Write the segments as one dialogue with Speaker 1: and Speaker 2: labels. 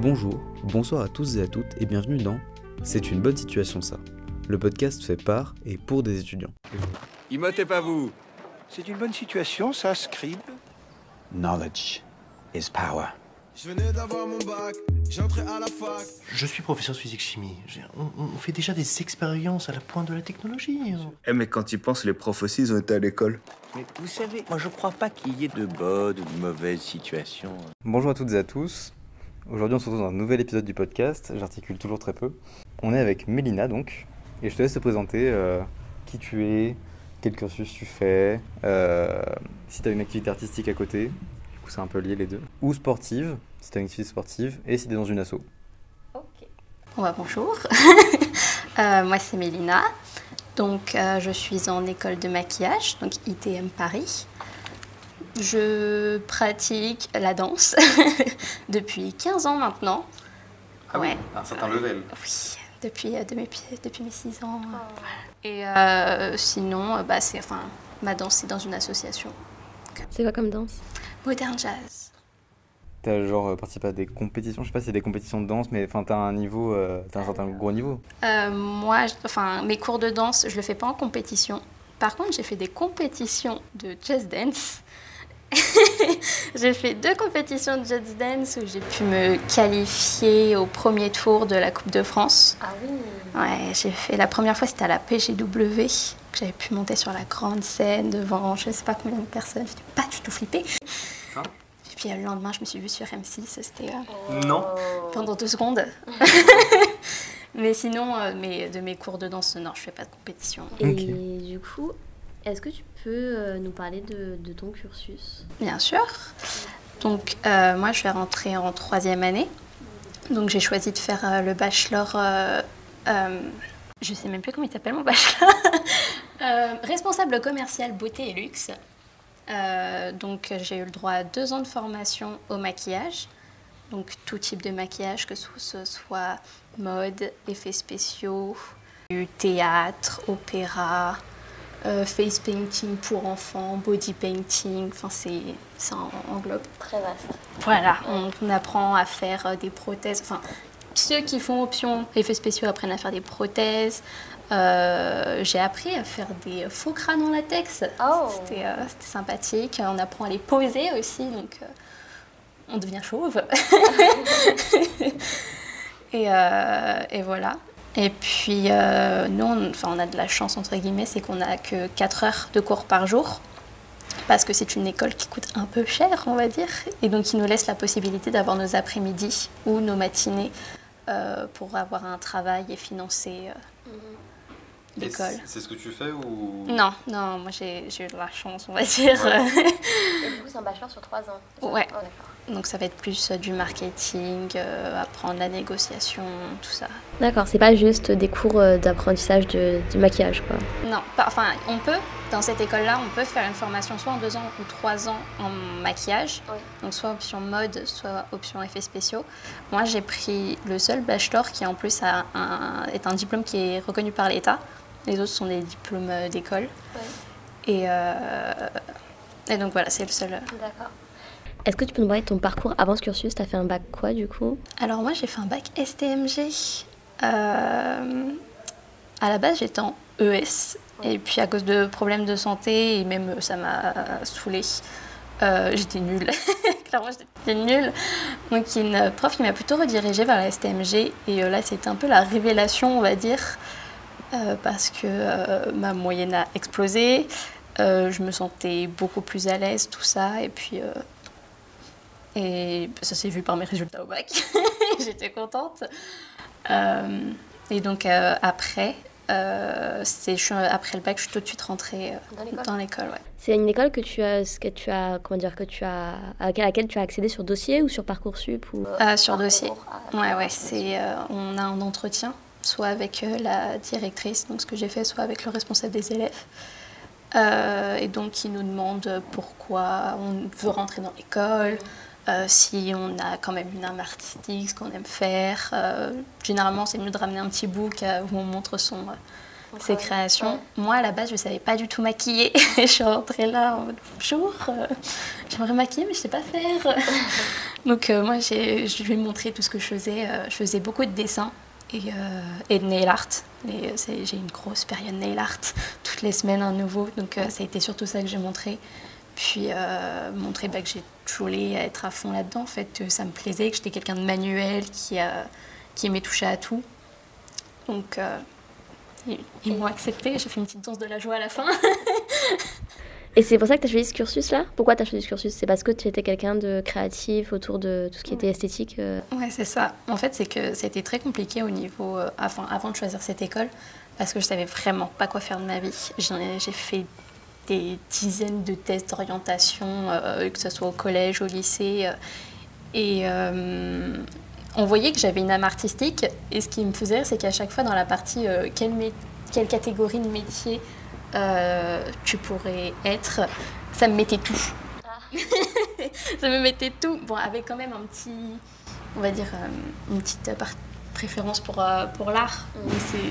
Speaker 1: Bonjour, bonsoir à tous et à toutes et bienvenue dans C'est une bonne situation ça. Le podcast fait par et pour des étudiants.
Speaker 2: Imotez pas vous
Speaker 3: C'est une bonne situation, ça, Scribe
Speaker 4: Knowledge is power.
Speaker 5: Je venais d'avoir mon bac, j'entrais à la fac.
Speaker 6: Je suis professeur de physique-chimie. J'ai- On, on fait déjà des expériences à la pointe de la technologie. hein.
Speaker 2: Eh mais quand tu penses, les profs aussi, ils ont été à l'école.
Speaker 3: Mais vous savez, moi je crois pas qu'il y ait de bonnes ou de mauvaises situations.
Speaker 1: Bonjour à toutes et à tous. Aujourd'hui on se retrouve dans un nouvel épisode du podcast. J'articule toujours très peu. On est avec Mélina donc. Et je te laisse te présenter euh, qui tu es, quel cursus tu fais, euh, si tu as une activité artistique à côté. Du coup c'est un peu lié les deux. Ou sportive, si tu as une activité sportive. Et si tu es dans une asso.
Speaker 7: Ok. Bah, bonjour. Euh, moi c'est Mélina. Donc je suis en école de maquillage, donc ITM Paris. Je pratique la danse depuis 15 ans maintenant. ouais.
Speaker 1: un certain level.
Speaker 7: Oui, depuis, euh, de mes, depuis mes 6 ans. voilà. Et euh, sinon, euh, bah, c'est, enfin, ma danse c'est dans une association.
Speaker 8: C'est quoi comme danse?
Speaker 7: Modern Jazz.
Speaker 1: T'as genre euh, participé à des compétitions, je sais pas si c'est des compétitions de danse, mais enfin t'as un niveau, euh, t'as un certain gros niveau.
Speaker 7: Euh, moi, enfin, mes cours de danse, je le fais pas en compétition. Par contre, j'ai fait des compétitions de jazz dance. j'ai fait deux compétitions de jazz dance où j'ai pu me qualifier au premier tour de la Coupe de France.
Speaker 8: Ah oui.
Speaker 7: Ouais, j'ai fait la première fois, c'était à la PGW. que J'avais pu monter sur la grande scène devant je sais pas combien de personnes. J'étais pas du tout flippée.
Speaker 1: Hein
Speaker 7: Et puis le lendemain, je me suis vue sur M6. C'était euh,
Speaker 1: Non.
Speaker 7: pendant deux secondes. mais sinon, euh, mes- de mes cours de danse, non, je fais pas de compétition.
Speaker 8: Et du coup, est-ce que tu peux euh, nous parler de, ton cursus?
Speaker 7: Bien sûr. Donc, euh, moi, je vais rentrer en troisième année. Donc, j'ai choisi de faire euh, le bachelor. euh, je sais même plus comment il s'appelle mon bachelor. Responsable commercial beauté et luxe. Donc, j'ai eu le droit à deux ans de formation au maquillage. Donc, tout type de maquillage, que ce soit mode, effets spéciaux, théâtre, opéra, euh, face painting pour enfants, body painting, enfin c'est ça en- englobe.
Speaker 8: Très vaste.
Speaker 7: Voilà, on, on apprend à faire euh, des prothèses. Enfin, ceux qui font option effets spéciaux apprennent à faire des prothèses. Euh, J'ai appris à faire des faux crânes en latex.
Speaker 8: Oh.
Speaker 7: C'était euh, sympathique. On apprend à les poser aussi, donc on devient chauve. et, et voilà. Et puis, euh, nous, on, enfin, on a de la chance, entre guillemets, c'est qu'on n'a que 4 heures de cours par jour. Parce que c'est une école qui coûte un peu cher, on va dire. Et donc, ils nous laissent la possibilité d'avoir nos après-midi ou nos matinées euh, pour avoir un travail et financer euh, l'école.
Speaker 1: C'est ce que tu fais ou?
Speaker 7: Non, non, moi j'ai j'ai eu de la chance, on va dire.
Speaker 8: Et du coup, c'est un bachelor sur trois ans. c'est ça?
Speaker 7: Ouais.
Speaker 8: Oh, d'accord.
Speaker 7: Donc ça va être plus euh, du marketing, euh, apprendre la négociation, tout ça.
Speaker 8: D'accord, c'est pas juste des cours euh, d'apprentissage de, du maquillage, quoi.
Speaker 7: Non, pas- enfin on peut, dans cette école-là, on peut faire une formation soit en deux ans ou trois ans en maquillage.
Speaker 8: Oui.
Speaker 7: Donc soit option mode, soit option effets spéciaux. Moi j'ai pris le seul bachelor qui en plus a un, est un diplôme qui est reconnu par l'État. Les autres sont des diplômes d'école. Et, euh, et donc voilà, c'est le seul.
Speaker 8: D'accord. Est-ce que tu peux nous parler de ton parcours avant ce cursus? T'as fait un bac quoi, du coup?
Speaker 7: Alors moi j'ai fait un bac STMG. Euh, à la base j'étais en ES et puis à cause de problèmes de santé et même euh, ça m'a saoulée. euh, j'étais nulle, clairement j'étais nulle. Donc une prof qui m'a plutôt redirigée vers la STMG et euh, là c'était un peu la révélation on va dire parce que ma moyenne a explosé. Je me sentais beaucoup plus à l'aise, tout ça. Et puis, et ça s'est vu par mes résultats au bac. J'étais contente. Euh, et donc euh, après, euh, c'est- je suis- après le bac, je suis tout de suite rentrée euh,
Speaker 8: Dans l'école
Speaker 7: ouais.
Speaker 8: C'est une école que tu as, que tu as, comment dire, que tu as, à laquelle, tu as accédé sur dossier ou sur parcoursup ou?
Speaker 7: Euh, sur dossier. Ouais, ouais, c'est, euh, on a un entretien, soit avec euh, la directrice, donc ce que j'ai fait, soit avec le responsable des élèves. Euh, et donc, il nous demande pourquoi on veut rentrer dans l'école, euh, si on a quand même une âme artistique, ce qu'on aime faire. Euh, généralement, c'est mieux de ramener un petit book euh, où on montre son, ces créations. Moi, à la base, je ne savais pas du tout maquiller. je suis rentrée là en mode bonjour, j'aimerais maquiller, mais je ne sais pas faire. Donc, moi, je lui ai montré tout ce que je faisais. Je faisais beaucoup de dessins et, et de nail art. J'ai une grosse période nail art, toutes les semaines un nouveau. Donc, ça a été surtout ça que j'ai montré. Puis, euh, montrer bah, que j'ai toujours voulu être à fond là-dedans, en fait, que ça me plaisait, que j'étais quelqu'un de manuel, qui, a, qui aimait toucher à tout. Donc, euh, ils, ils m'ont accepté. J'ai fait une petite danse de la joie à la fin.
Speaker 8: Et c'est pour ça que tu as choisi ce cursus-là? Pourquoi tu as choisi ce cursus? C'est parce que tu étais quelqu'un de créatif autour de tout ce qui était esthétique euh,
Speaker 7: Ouais, c'est ça. En fait, c'est que c'était très compliqué au niveau, euh, avant, avant de choisir cette école, parce que je savais vraiment pas quoi faire de ma vie. J'ai fait des dizaines de tests d'orientation, euh, que ce soit au collège, au lycée, euh, et euh, on voyait que j'avais une âme artistique. Et ce qui me faisait c'est qu'à chaque fois dans la partie quelle, catégorie de métier tu pourrais être, ça me mettait tout. ça me mettait tout. Bon, avec quand même un petit, on va dire, euh, une petite préférence pour, euh, pour l'art.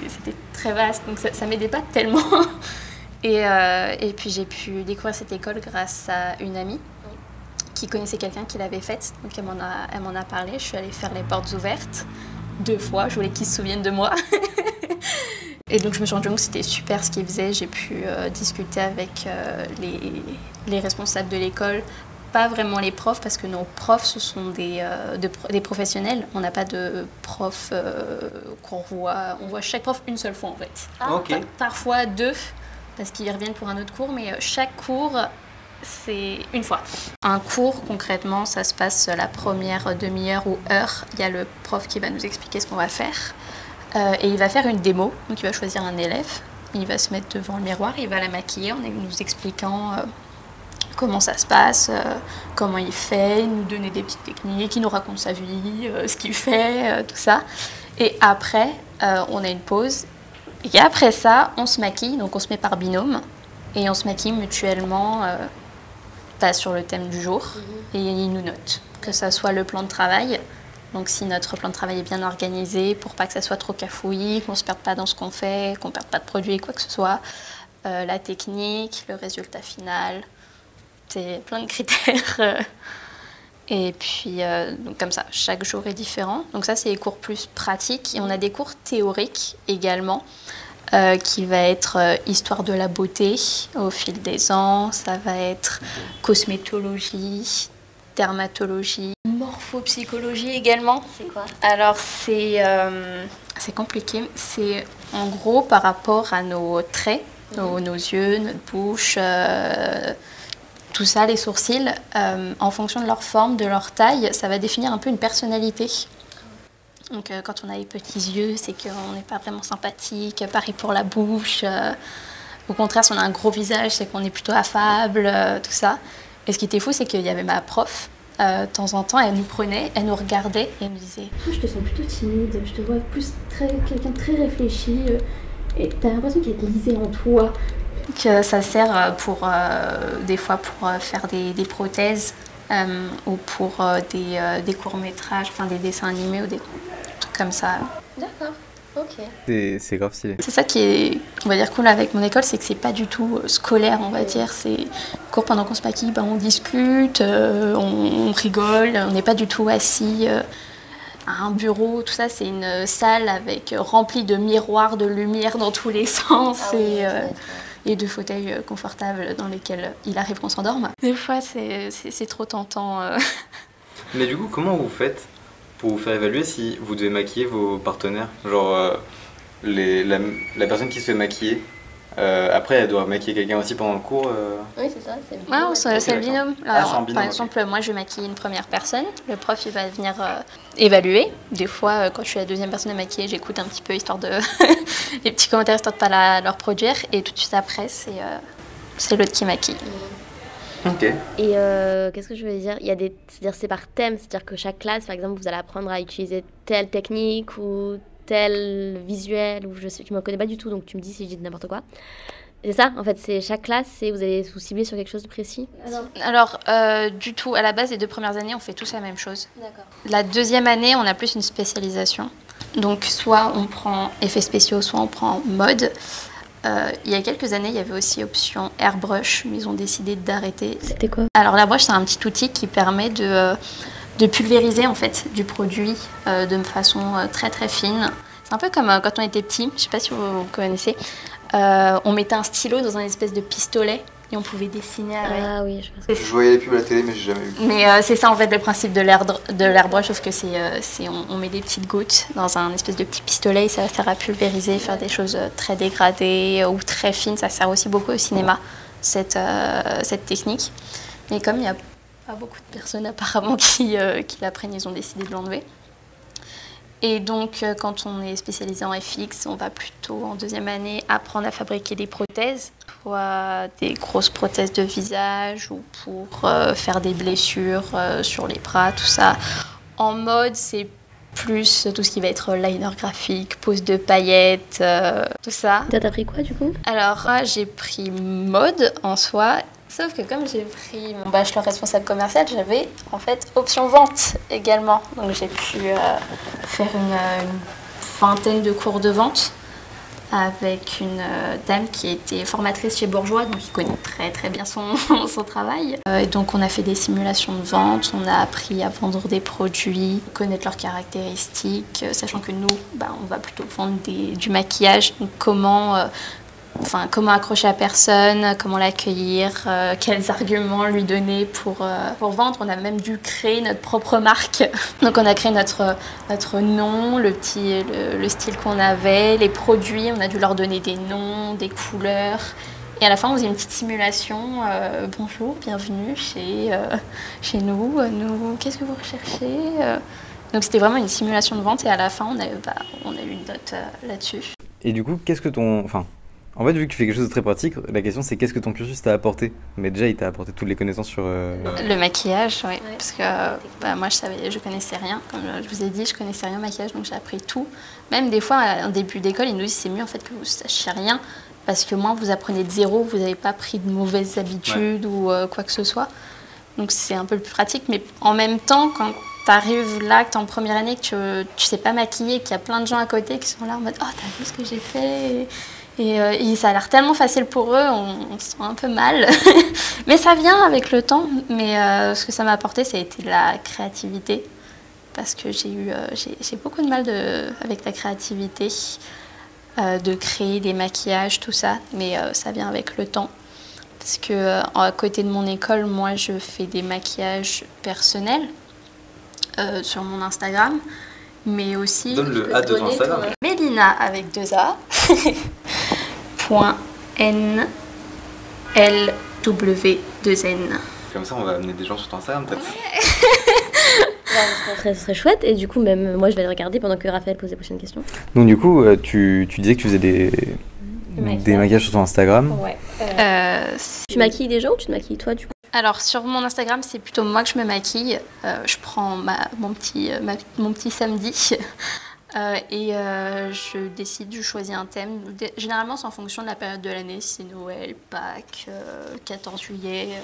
Speaker 7: C'était très vaste, donc ça, ça m'aidait pas tellement. Et, euh, et puis j'ai pu découvrir cette école grâce à une amie qui connaissait quelqu'un qui l'avait faite. Donc elle m'en a, parlé. Je suis allée faire les portes ouvertes deux fois. Je voulais qu'ils se souviennent de moi. Et donc je me suis rendu compte que c'était super ce qu'ils faisaient. J'ai pu euh, discuter avec euh, les, les responsables de l'école, pas vraiment les profs, parce que nos profs, ce sont des, euh, de pro- des professionnels. On n'a pas de profs euh, qu'on voit. On voit chaque prof une seule fois en fait. Pa- Parfois deux, parce qu'ils reviennent pour un autre cours, mais euh, chaque cours, c'est une fois. Un cours, concrètement, ça se passe la première demi-heure ou heure. Il y a le prof qui va nous expliquer ce qu'on va faire. Euh, et il va faire une démo. Donc il va choisir un élève. Il va se mettre devant le miroir, il va la maquiller en nous expliquant euh, comment ça se passe, comment il fait, nous donner des petites techniques, il nous raconte sa vie, ce qu'il fait, tout ça. Et après, on a une pause. Et après ça, on se maquille, donc on se met par binôme. Et on se maquille mutuellement euh, pas sur le thème du jour. Et il nous note, que ça soit le plan de travail. Donc si notre plan de travail est bien organisé, pour pas que ça soit trop cafouillis, qu'on se perde pas dans ce qu'on fait, qu'on perde pas de produit, quoi que ce soit. Euh, la technique, le résultat final, c'est plein de critères. Et puis, euh, donc comme ça, chaque jour est différent. Donc ça, c'est les cours plus pratiques. Et on a des cours théoriques également, euh, qui va être euh, histoire de la beauté au fil des ans. Ça va être cosmétologie, dermatologie, morphopsychologie également.
Speaker 8: C'est quoi?
Speaker 7: Alors c'est c'est compliqué. C'est en gros par rapport à nos traits, nos, nos yeux, notre bouche, tout ça, les sourcils, euh, en fonction de leur forme, de leur taille, ça va définir un peu une personnalité. Donc euh, quand on a les petits yeux, c'est qu'on n'est pas vraiment sympathique. Pareil pour la bouche. euh, au contraire, si on a un gros visage, c'est qu'on est plutôt affable, tout ça. Et ce qui était fou, c'est qu'il y avait ma prof. de temps en temps, elle nous prenait, elle nous regardait et elle nous disait
Speaker 9: Je te sens plutôt timide, je te vois plus quelqu'un très réfléchi, et t'as l'impression qu'il de l'isée en toi.
Speaker 7: Que ça sert euh, pour euh, des fois pour euh, faire des, des prothèses euh, ou pour euh, des, euh, des courts métrages, enfin des dessins animés ou des trucs comme ça.
Speaker 8: D'accord, ok.
Speaker 1: C'est grave stylé.
Speaker 7: C'est ça qui est, on va dire, cool avec mon école, c'est que c'est pas du tout scolaire, on va dire. C'est cours pendant qu'on se maquille, ben, on discute, euh, on, on rigole, on n'est pas du tout assis euh, à un bureau, tout ça. C'est une salle avec remplie de miroirs, de lumière dans tous les sens
Speaker 8: Ah oui,
Speaker 7: et, euh, et de fauteuils euh, confortables dans lesquels il arrive qu'on s'endorme. Des fois, c'est trop tentant. euh.
Speaker 1: Mais du coup, comment vous faites pour vous faire évaluer si vous devez maquiller vos partenaires? Genre, euh, les, la, la personne qui se fait maquiller, euh, après, elle doit maquiller quelqu'un aussi pendant le cours euh,
Speaker 8: Oui, c'est ça, c'est le binôme.
Speaker 7: c'est le binôme.
Speaker 1: Ah,
Speaker 7: Alors,
Speaker 1: binôme,
Speaker 7: par exemple, moi, je maquille une première personne. Le prof, il va venir euh, évaluer. Des fois, euh, quand je suis la deuxième personne à maquiller, j'écoute un petit peu histoire de les petits commentaires histoire de pas la, leur produire. Et tout de suite après, c'est euh, c'est l'autre qui maquille.
Speaker 1: Ok.
Speaker 8: Et euh, qu'est-ce que je veux dire? Il y a des, c'est-à-dire c'est par thème, c'est-à-dire que chaque classe, par exemple, vous allez apprendre à utiliser telle technique ou tel visuel ou je sais, tu me connais pas du tout, donc tu me dis si je dis n'importe quoi. C'est ça, en fait, c'est chaque classe, c'est vous allez vous cibler sur quelque chose de précis.
Speaker 7: Alors, euh, du tout, à la base, les deux premières années, on fait tous la même chose.
Speaker 8: D'accord.
Speaker 7: La deuxième année, on a plus une spécialisation. Donc soit on prend effets spéciaux, soit on prend mode. Euh, il y a quelques années, il y avait aussi option airbrush, mais ils ont décidé d'arrêter.
Speaker 8: C'était quoi?
Speaker 7: Alors l'airbrush, c'est un petit outil qui permet de, euh, de pulvériser en fait du produit euh, de façon euh, très très fine. C'est un peu comme euh, quand on était petit, je sais pas si vous, vous connaissez, Euh, on mettait un stylo dans un espèce de pistolet et on pouvait dessiner avec.
Speaker 8: Ah oui, je pense.
Speaker 1: Je voyais les pubs à la télé, mais j'ai jamais vu.
Speaker 7: Mais euh, c'est ça en fait le principe de l'air de l'airbrush, sauf que c'est, euh, c'est on, on met des petites gouttes dans un espèce de petit pistolet et ça sert à pulvériser, faire des choses très dégradées ou très fines. Ça sert aussi beaucoup au cinéma cette, euh, cette technique. Mais comme il n'y a pas beaucoup de personnes apparemment qui, euh, qui l'apprennent, ils ont décidé de l'enlever. Et donc, euh, quand on est spécialisé en FX, on va plutôt en deuxième année apprendre à fabriquer des prothèses, soit des grosses prothèses de visage ou pour euh, faire des blessures euh, sur les bras, tout ça. En mode, c'est plus tout ce qui va être liner graphique, pose de paillettes, euh, tout ça.
Speaker 8: T'as pris quoi du coup?
Speaker 7: Alors, moi, j'ai pris mode en soi. Sauf que comme j'ai pris mon bachelor responsable commercial, j'avais en fait option vente également. Donc j'ai pu euh, faire une, euh, une vingtaine de cours de vente avec une euh, dame qui était formatrice chez Bourgeois, donc qui connaît très très bien son, son travail. Et donc on a fait des simulations de vente, on a appris à vendre des produits, connaître leurs caractéristiques, sachant que nous, bah, on va plutôt vendre du maquillage, donc comment enfin, comment accrocher la personne, comment l'accueillir, euh, quels arguments lui donner pour, euh, pour vendre. On a même dû créer notre propre marque. Donc on a créé notre, notre nom, le, petit, le, le style qu'on avait, les produits, on a dû leur donner des noms, des couleurs. Et à la fin, on faisait une petite simulation. euh, bonjour, bienvenue chez, chez nous. Nous Qu'est-ce que vous recherchez Donc c'était vraiment une simulation de vente et à la fin, on a, bah, on a eu une note là-dessus.
Speaker 1: Et du coup, qu'est-ce que ton. Enfin, en fait, vu que tu fais quelque chose de très pratique, la question c'est qu'est-ce que ton cursus t'a apporté? Mais déjà, il t'a apporté toutes les connaissances sur. euh,
Speaker 7: Le maquillage, oui. Parce que bah, moi, je savais, je connaissais rien. Comme je vous ai dit, je connaissais rien au maquillage, donc j'ai appris tout. Même des fois, en début d'école, ils nous disent c'est mieux en fait que vous ne sachiez rien. Parce que moins vous apprenez de zéro, vous n'avez pas pris de mauvaises habitudes ou euh, quoi que ce soit. Donc c'est un peu plus pratique. Mais en même temps, quand tu arrives là, que tu es en première année, que tu ne sais pas maquiller, qu'il y a plein de gens à côté qui sont là en mode Oh, t'as vu ce que j'ai fait? Et, euh, et ça a l'air tellement facile pour eux, on, on se sent un peu mal. mais ça vient avec le temps. Mais euh, ce que ça m'a apporté, ça a été de la créativité. Parce que j'ai eu euh, j'ai beaucoup de mal de, avec la créativité, de créer des maquillages, tout ça. Mais ça vient avec le temps. Parce que à côté de mon école, moi, je fais des maquillages personnels sur mon Instagram. Mais aussi.
Speaker 1: Donne le A de Instagram.
Speaker 7: Mélina avec deux A. Point N L W 2 N.
Speaker 1: Comme ça, on va amener des gens sur ton Instagram peut-être.
Speaker 8: Serait chouette. Et du coup, même euh, moi, je vais le regarder pendant que Raphaël pose les prochaines questions.
Speaker 1: Donc, du coup, euh, tu, tu disais que tu faisais des,
Speaker 7: maquillages.
Speaker 1: des maquillages sur ton Instagram.
Speaker 7: Ouais. Euh,
Speaker 8: Tu maquilles des gens ou tu te maquilles toi du coup?
Speaker 7: Alors sur mon Instagram, c'est plutôt moi que je me maquille. Euh, je prends ma- mon, petit, ma- mon petit samedi euh, et euh, je décide, je choisis un thème. Généralement, c'est en fonction de la période de l'année. Si c'est Noël, Pâques, euh, 14 juillet. euh,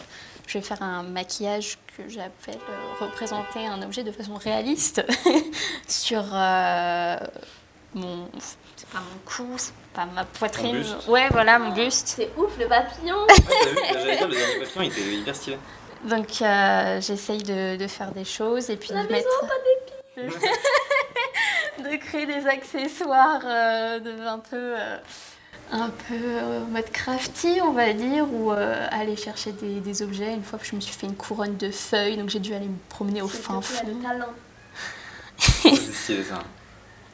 Speaker 7: Je vais faire un maquillage que j'appelle euh, représenter un objet de façon réaliste sur euh, mon, c'est pas mon cou, c'est pas ma poitrine.
Speaker 1: buste.
Speaker 7: Ouais, voilà, mon buste.
Speaker 8: C'est ouf le papillon
Speaker 1: J'allais dire, le dernier papillon, il était hyper stylé.
Speaker 7: Donc euh, j'essaye de, de faire des choses et puis de mettre... de créer des accessoires euh, de un peu... euh, un peu euh, mode crafty, on va dire, ou euh, aller chercher des, des objets. Une fois que je me suis fait une couronne de feuilles, donc j'ai dû aller me promener au fin fond.
Speaker 1: C'est stylé ça.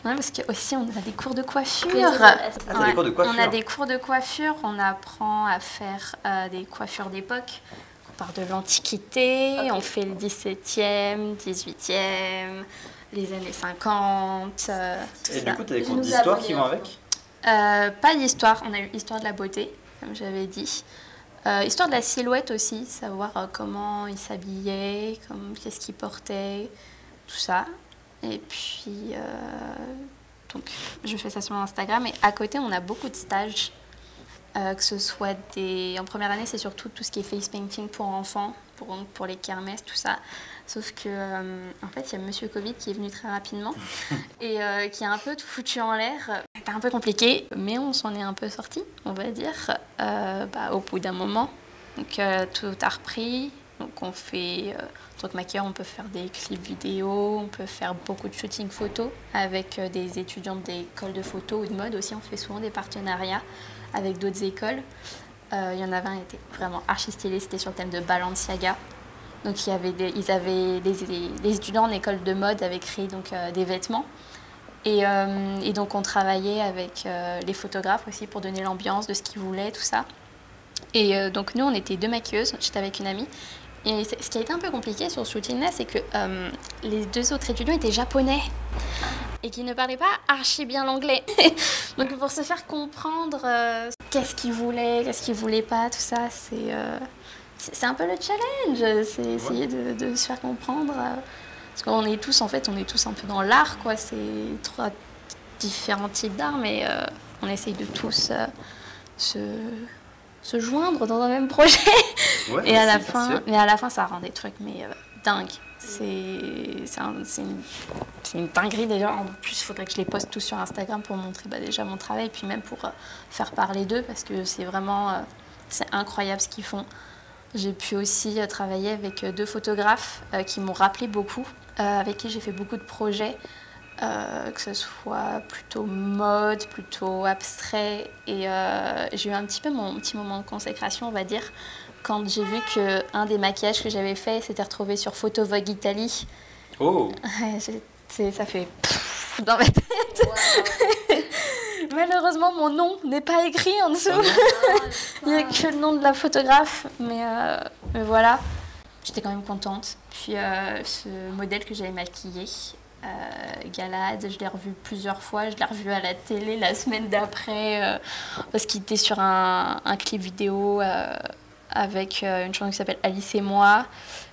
Speaker 7: Ouais, parce que aussi on a des cours de coiffure.
Speaker 1: Ah, t'as des cours de
Speaker 7: On a des cours de coiffure, on apprend à faire euh, des coiffures d'époque. On part de l'Antiquité, on fait le 17e, 18e, les années 50. euh, tout
Speaker 1: Et
Speaker 7: ça.
Speaker 1: du coup, t'as des
Speaker 8: Je
Speaker 1: cours d'histoire qui vont avec?
Speaker 7: Euh, Pas d'histoire, on a eu histoire de la beauté, comme j'avais dit. Euh, histoire de la silhouette aussi, savoir euh, comment ils s'habillaient, comme- qu'est-ce qu'ils portaient, tout ça. Et puis, euh, donc, je fais ça sur mon Instagram. Et à côté, on a beaucoup de stages. Euh, que ce soit des. En première année, c'est surtout tout ce qui est face painting pour enfants, pour, pour les kermesses, tout ça. Sauf que, euh, en fait, il y a Monsieur Covid qui est venu très rapidement et euh, qui a un peu tout foutu en l'air. C'était un peu compliqué, mais on s'en est un peu sorti, on va dire, euh, bah, au bout d'un moment. Donc tout a repris. Donc on fait, en tant que maquilleur, on peut faire des clips vidéo, on peut faire beaucoup de shooting photo avec des étudiants d'écoles de photo ou de mode aussi. On fait souvent des partenariats avec d'autres écoles. Il y en avait un qui était vraiment archi stylé, c'était sur le thème de Balenciaga. Donc il ils avaient des, étudiants en école de mode avaient créé donc euh, des vêtements. Et, euh, et donc on travaillait avec euh, les photographes aussi pour donner l'ambiance de ce qu'ils voulaient, tout ça. Et donc nous on était deux maquilleuses, j'étais avec une amie. Et ce qui a été un peu compliqué sur ce shooting-là, c'est que les deux autres étudiants étaient japonais et qui ne parlaient pas archi bien l'anglais. donc pour se faire comprendre qu'est-ce qu'ils voulaient, qu'est-ce qu'ils voulaient pas, tout ça, c'est c'est un peu le challenge. C'est essayer de, de se faire comprendre. euh, parce qu'on est tous, en fait, on est tous un peu dans l'art, quoi. C'est trois différents types d'art, mais euh, on essaye de tous euh, se, se joindre dans un même projet.
Speaker 1: Ouais,
Speaker 7: Et à la fin, mais à la fin, ça rend des trucs mais euh, dingues. C'est un- une, une dinguerie déjà. En plus, il faudrait que je les poste tous sur Instagram pour montrer bah, déjà mon travail, puis même pour faire parler d'eux, parce que c'est vraiment c'est incroyable ce qu'ils font. J'ai pu aussi euh, travailler avec euh, deux photographes euh, qui m'ont rappelé beaucoup, euh, avec qui j'ai fait beaucoup de projets, euh, que ce soit plutôt mode, plutôt abstrait. Et euh, j'ai eu un petit peu mon petit moment de consécration, on va dire, quand j'ai vu que un des maquillages que j'avais fait s'était retrouvé sur Photo Vogue Italie.
Speaker 1: Oh
Speaker 7: ça fait dans ma tête. Malheureusement, mon nom n'est pas écrit en dessous. Il n'y a que le nom de la photographe. Mais, euh, mais voilà, j'étais quand même contente. Puis euh, ce modèle que j'avais maquillé, euh, Galade, je l'ai revu plusieurs fois. Je l'ai revu à la télé la semaine d'après euh, parce qu'il était sur un, un clip vidéo avec euh, une chanson qui s'appelle Alice et moi.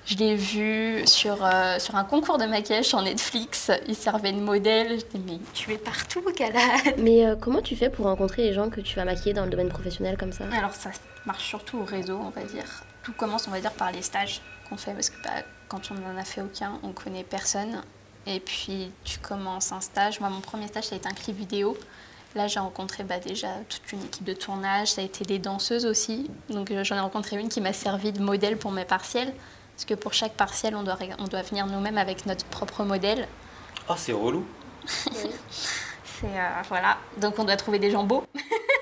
Speaker 7: Je l'ai vu sur, euh, sur un concours de maquillage sur Netflix. Il servait de modèle. J'étais, mais tu es partout, Galade.
Speaker 8: Mais euh, comment tu fais pour rencontrer les gens que tu vas maquiller dans le domaine professionnel comme ça?
Speaker 7: Alors ça marche surtout au réseau, on va dire. Tout commence, on va dire, par les stages qu'on fait, parce que bah, quand on n'en a fait aucun, on connaît personne. Et puis tu commences un stage. Moi, mon premier stage, ça a été un clip vidéo. Là, j'ai rencontré bah, déjà toute une équipe de tournage. Ça a été des danseuses aussi. Donc euh, j'en ai rencontré une qui m'a servi de modèle pour mes partiels. Parce que pour chaque partiel, on doit, on doit venir nous-mêmes avec notre propre modèle.
Speaker 1: Oh, c'est relou.
Speaker 7: C'est euh, voilà, donc on doit trouver des gens beaux.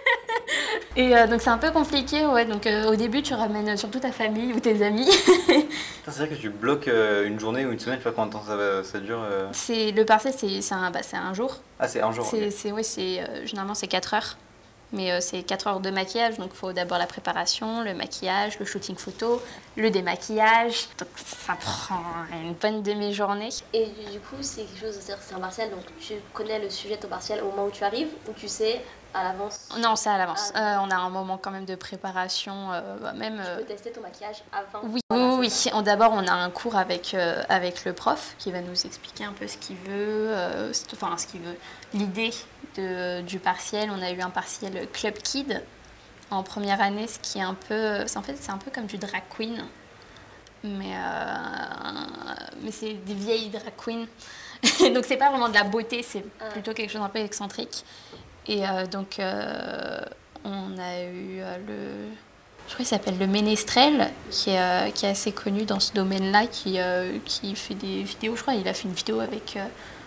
Speaker 7: Et euh, donc c'est un peu compliqué, ouais. Donc euh, au début, tu ramènes surtout ta famille ou tes amis.
Speaker 1: C'est vrai que tu bloques euh, une journée ou une semaine, je sais pas combien de temps ça, va- ça dure. euh.
Speaker 7: c'est le partiel, c'est c'est un, bah, c'est un jour.
Speaker 1: Ah, c'est un jour.
Speaker 7: C'est
Speaker 1: ok.
Speaker 7: c'est- ouais, c'est euh, généralement c'est 4 heures. Mais euh, c'est 4 heures de maquillage, donc il faut d'abord la préparation, le maquillage, le shooting photo, le démaquillage. Donc ça prend une bonne demi-journée.
Speaker 8: Et du coup, c'est quelque chose, c'est un partiel, donc tu connais le sujet de ton partiel au moment où tu arrives, ou tu sais à l'avance
Speaker 7: Non, c'est à l'avance.
Speaker 8: Ah.
Speaker 7: Euh, on a un moment quand même de préparation, euh, bah, même...
Speaker 8: Tu
Speaker 7: euh,
Speaker 8: peux tester ton maquillage avant
Speaker 7: Oui,
Speaker 8: Voilà,
Speaker 7: oui,
Speaker 8: c'est
Speaker 7: oui. On- D'abord, on a un cours avec, euh, avec le prof qui va nous expliquer un peu ce qu'il veut, enfin ce qu'il veut, l'idée de- du partiel. On a eu un partiel Club Kid en première année, ce qui est un peu, c'est en fait c'est un peu comme du drag queen, mais mais c'est des vieilles drag queens. donc c'est pas vraiment de la beauté, c'est
Speaker 8: Ah.
Speaker 7: plutôt quelque chose d'un peu excentrique. Et euh, donc euh, on a eu euh, le je crois qu'il s'appelle le Ménestrel, qui est, qui est assez connu dans ce domaine-là, qui, qui fait des vidéos. Je crois qu'il a fait une vidéo avec.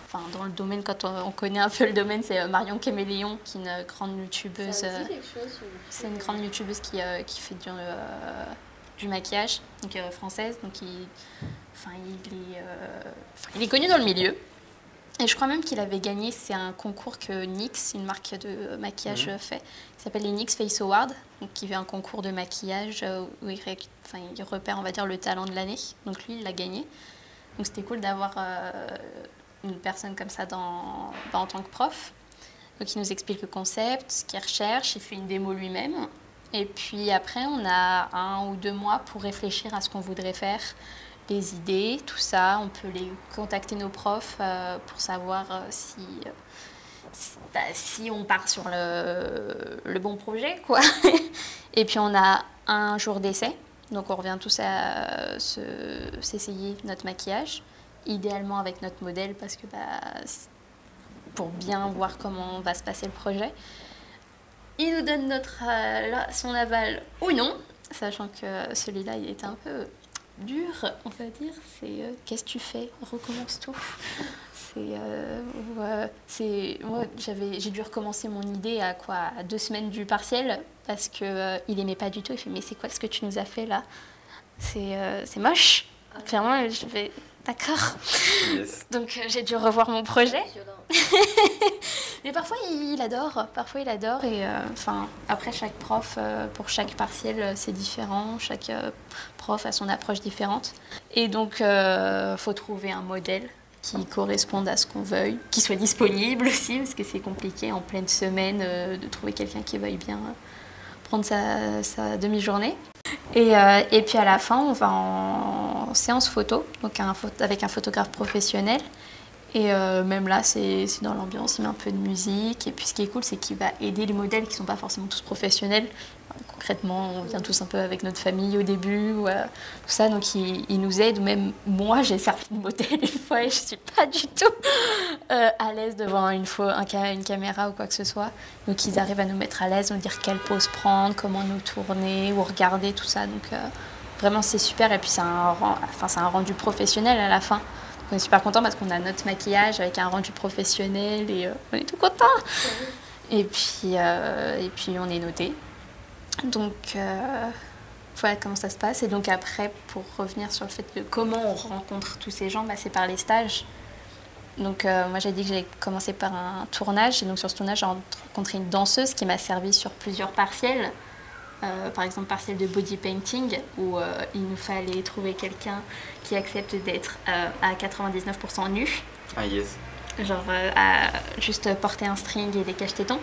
Speaker 7: enfin, dans le domaine, quand on, on connaît un peu le domaine, c'est Marion Caméléon, qui est une grande youtubeuse. Euh, c'est une grande youtubeuse qui, euh, qui fait du, euh, du maquillage, donc française. Donc il, enfin, il, est, enfin, il est connu dans le milieu. Et je crois même qu'il avait gagné, c'est un concours que NYX, une marque de maquillage,
Speaker 1: Mhm.
Speaker 7: fait, qui s'appelle les NYX Face Awards, donc qui fait un concours de maquillage euh, où il, ré- enfin, il repère, on va dire, le talent de l'année. Donc lui, il l'a gagné. Donc c'était cool d'avoir euh, une personne comme ça dans, bah, en tant que prof. Donc il nous explique le concept, ce qu'il recherche, il fait une démo lui-même. Et puis après, on a un ou deux mois pour réfléchir à ce qu'on voudrait faire, les idées, tout ça. On peut les contacter nos profs euh, pour savoir euh, si, euh, bah, si on part sur le, bon projet, quoi. Et puis on a un jour d'essai. Donc on revient tous à se- s'essayer notre maquillage, idéalement avec notre modèle parce que bah, pour bien voir comment va se passer le projet. Il nous donne notre, son aval ou non, sachant que celui-là il était un peu dur, on va dire. C'est euh, qu'est-ce que tu fais? Recommence tout. C'est, ou, euh, moi, j'avais, j'ai dû recommencer mon idée à quoi? Deux semaines du partiel parce que euh, il aimait pas du tout. Il fait mais c'est quoi ce que tu nous as fait là? C'est, c'est moche. Clairement, je vais d'accord.
Speaker 1: Yes.
Speaker 7: Donc euh, j'ai dû revoir mon projet. Mais parfois il adore, parfois il adore et euh, enfin après chaque prof euh, pour chaque partiel c'est différent, chaque euh, prof a son approche différente et donc euh, faut trouver un modèle qui corresponde à ce qu'on veuille, qui soit disponible aussi parce que c'est compliqué en pleine semaine euh, de trouver quelqu'un qui veuille bien prendre sa, sa demi-journée. Et, euh, et puis à la fin, on va en séance photo, donc avec un photographe professionnel. Et euh, même là, c'est dans l'ambiance, il met un peu de musique. Et puis ce qui est cool, c'est qu'il va aider les modèles qui ne sont pas forcément tous professionnels. Concrètement, on vient tous un peu avec notre famille au début, ou, euh, tout ça. Donc il, il nous aide. Même moi, j'ai servi de modèle une fois et je suis pas du tout euh, à l'aise devant une, fo- un ca- une caméra ou quoi que ce soit. Donc ils arrivent à nous mettre à l'aise, nous dire quelle pose prendre, comment nous tourner ou regarder, tout ça. Donc euh, vraiment, c'est super. Et puis c'est un, enfin, un rendu professionnel à la fin. On est super content parce qu'on a notre maquillage avec un rendu professionnel et on est tout content. Et puis, et puis on est noté. Donc euh, voilà comment ça se passe. Et donc après, pour revenir sur le fait de comment on rencontre tous ces gens, bah, c'est par les stages. Donc euh, moi j'ai dit que j'ai commencé par un tournage et donc sur ce tournage j'ai rencontré une danseuse qui m'a servi sur plusieurs partiels. Euh, par exemple partiel de body painting où euh, il nous fallait trouver quelqu'un qui accepte d'être à 99% nu,
Speaker 1: Ah yes.
Speaker 7: genre à juste porter un string et des cache-tétons.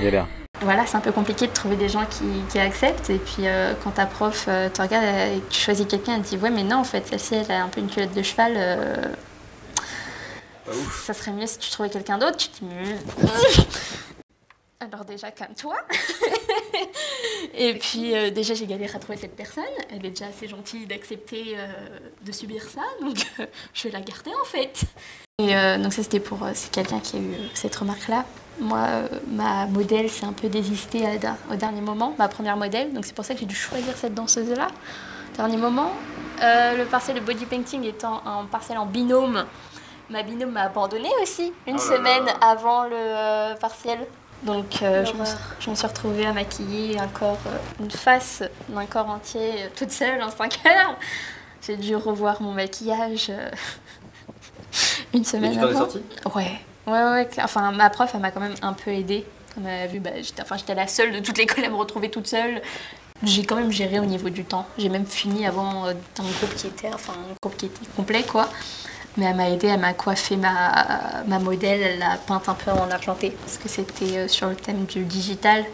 Speaker 1: Galère.
Speaker 7: Voilà, c'est un peu compliqué de trouver des gens qui, qui acceptent. Et puis euh, quand ta prof euh, te regarde et que tu choisis quelqu'un, elle te dit Ouais, mais non, en fait, celle-ci, elle a un peu une culotte de cheval. euh, ça serait mieux si tu trouvais quelqu'un d'autre. Tu te dis. Alors, déjà, calme-toi. et puis, déjà, j'ai galéré à trouver cette personne. Elle est déjà assez gentille d'accepter de subir ça. Donc, je vais la garder, en fait. Et donc, ça, c'était pour. c'est quelqu'un qui a eu cette remarque-là. Moi, euh, ma modèle s'est un peu désistée au dernier moment, ma première modèle. Donc c'est pour ça que j'ai dû choisir cette danseuse-là. Dernier moment. Euh, le partiel de body painting étant un partiel en binôme, ma binôme m'a abandonnée aussi une
Speaker 1: Oh là
Speaker 7: semaine
Speaker 1: là.
Speaker 7: avant le euh, partiel. Donc euh, je, me suis, je me suis retrouvée à maquiller un corps, euh, une face d'un corps entier euh, toute seule en 5 heures. J'ai dû revoir mon maquillage euh, une semaine
Speaker 1: tu t'en es
Speaker 7: avant.
Speaker 1: sortie?
Speaker 7: Ouais, ouais, ouais. Enfin, ma prof, elle m'a quand même un peu aidée. Comme elle a vu, bah, j'étais enfin, j'étais la seule de toute l'école à me retrouver toute seule. J'ai quand même géré au niveau du temps. J'ai même fini avant euh, d'un groupe qui était, enfin, un groupe qui était complet, quoi. Mais elle m'a aidée, elle m'a coiffé ma, ma modèle, elle l'a peinte un peu en argenté. Parce que c'était euh, sur le thème du digital.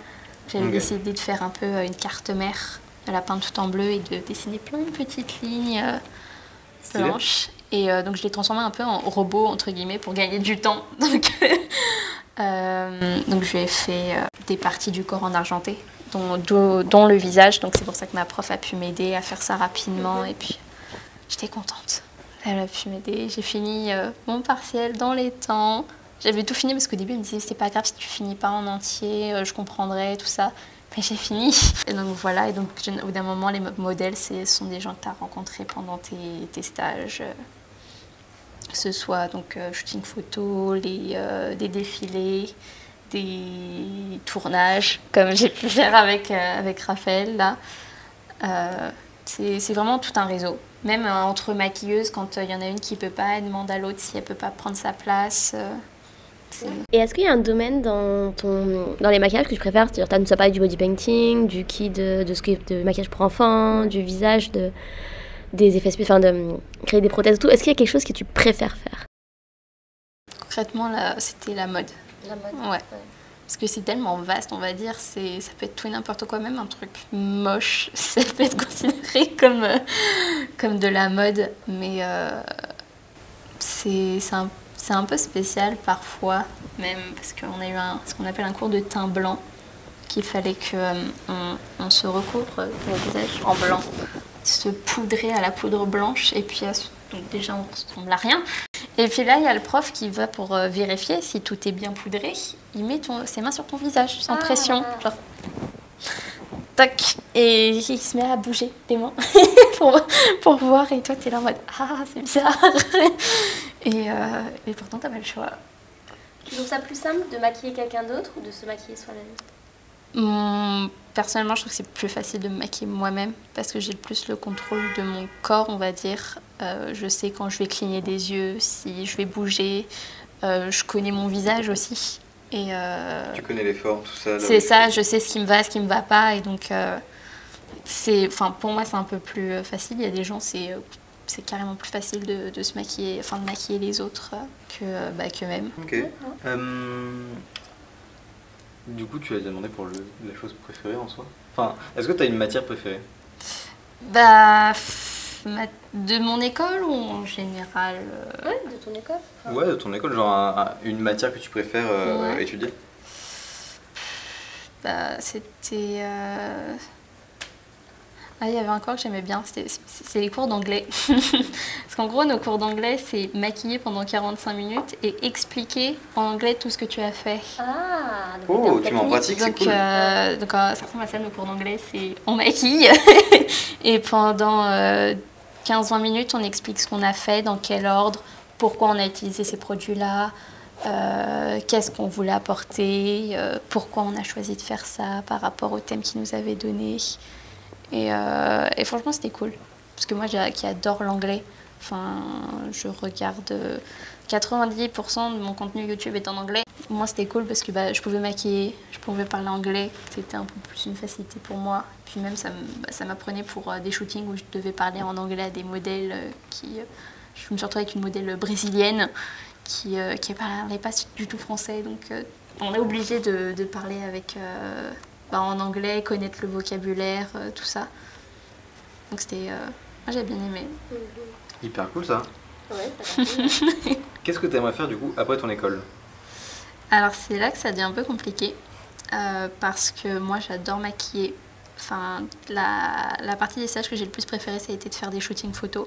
Speaker 7: J'avais décidé de faire un peu euh, une carte mère. Elle a peint tout en bleu et de dessiner plein de petites lignes euh, blanches. Et euh, donc je l'ai transformé un peu en robot, entre guillemets, pour gagner du temps. Donc, euh, donc je lui ai fait euh, des parties du corps en argenté, dont, le visage. Donc c'est pour ça que ma prof a pu m'aider à faire ça rapidement. Et puis j'étais contente. Elle a pu m'aider. J'ai fini euh, mon partiel dans les temps. J'avais tout fini parce qu'au début, elle me disait c'est pas grave si tu finis pas en entier, je comprendrai, tout ça. Mais j'ai fini. Et donc voilà, et donc au bout d'un moment, les mo- modèles, ce sont des gens que tu as rencontrés pendant tes, tes stages. Que ce soit donc euh, shooting photo, les, euh, des défilés, des tournages, comme j'ai pu faire avec, euh, avec Raphaël là. C'est vraiment tout un réseau. Même entre maquilleuses, quand il y en a une qui peut pas, elle demande à l'autre si elle peut pas prendre sa place.
Speaker 8: Et est-ce qu'il y a un domaine dans, ton, dans les maquillages que tu préfères? C'est-à-dire, tu nous as parlé du body painting, du kit de, de maquillage pour enfants, du visage, de, des effets spéciaux, enfin de hum, créer des prothèses et tout. Est-ce qu'il y a quelque chose que tu préfères faire?
Speaker 7: Concrètement, c'était la mode. Ouais. Parce que c'est tellement vaste, on va dire, c'est, ça peut être tout et n'importe quoi, même un truc moche, ça peut être considéré comme, euh, comme de la mode, mais euh, c'est, c'est, un, c'est un peu spécial parfois, même parce qu'on a eu un, ce qu'on appelle un cours de teint blanc. qu'il fallait que euh, on, on se recouvre le visage en blanc, se poudrer à la poudre blanche, et puis donc déjà on ressemble à rien. Et puis là, il y a le prof qui va pour euh, vérifier si tout est bien poudré. Il met ton- ses mains sur ton visage sans
Speaker 8: Ah.
Speaker 7: pression, genre tac, et il se met à bouger des mains pour, pour voir. Et toi, t'es là en mode ah c'est bizarre. et, euh, et pourtant t'as pas le choix.
Speaker 8: Tu trouves ça plus simple de maquiller quelqu'un d'autre ou de se maquiller soi-même?
Speaker 7: Hum, personnellement, je trouve que c'est plus facile de me maquiller moi-même parce que j'ai plus le contrôle de mon corps, on va dire. Euh, je sais quand je vais cligner des yeux, si je vais bouger. Euh, je connais mon visage aussi. Et euh,
Speaker 1: Tu connais les formes, tout ça.
Speaker 7: c'est ça, je sais ce qui me va, ce qui me va pas. Et donc, euh, c'est, enfin, pour moi, c'est un peu plus facile. Il y a des gens, c'est, c'est carrément plus facile de, de se maquiller, enfin, de maquiller les autres que, bah, qu'eux-mêmes.
Speaker 1: Ok. Du coup, tu as demandé pour le, la chose préférée en soi. Enfin, est-ce que tu as une matière préférée?
Speaker 7: Bah, de mon école ou en général euh,
Speaker 8: Ouais, de ton école. Enfin,
Speaker 1: Ouais, de ton école, genre un- un- une matière que tu préfères euh,
Speaker 7: Ouais.
Speaker 1: étudier?
Speaker 7: Bah, C'était. euh, Ah, il y avait un cours que j'aimais bien, c'était- c'est c'est les cours d'anglais. Parce qu'en gros, nos cours d'anglais, c'est maquiller pendant 45 minutes et expliquer en anglais tout ce que tu as fait.
Speaker 8: Ah,
Speaker 1: Oh, tu mets en
Speaker 8: technique.
Speaker 1: pratique, c'est cool.
Speaker 7: euh, donc euh, ça ressemble à ça, nos cours d'anglais, c'est on maquille. et pendant euh, 15-20 minutes, on explique ce qu'on a fait, dans quel ordre, pourquoi on a utilisé ces produits-là, euh, qu'est-ce qu'on voulait apporter, euh, pourquoi on a choisi de faire ça par rapport au thème qu'ils nous avaient donné. Et, euh, et franchement, c'était cool. Parce que moi, qui adore l'anglais, enfin, je regarde euh, 90% de mon contenu YouTube est en anglais. Moi, c'était cool parce que bah, je pouvais maquiller, je pouvais parler anglais. C'était un peu plus une facilité pour moi. Puis même, ça bah, m'apprenait pour euh, des shootings où je devais parler en anglais à des modèles euh, qui... euh, je me suis retrouvée avec une modèle brésilienne qui ne parlait pas du tout français. Donc, on est obligé de, parler avec, bah, en anglais, connaître le vocabulaire, tout ça. Donc, c'était... moi, j'ai bien aimé.
Speaker 1: Hyper cool ça.
Speaker 8: Ouais.
Speaker 1: Qu'est-ce que tu aimerais faire du coup après ton école?
Speaker 7: Alors c'est là que ça devient un peu compliqué euh, parce que moi j'adore maquiller. Enfin, la, la partie des stages que j'ai le plus préféré, ça a été de faire des shootings photos.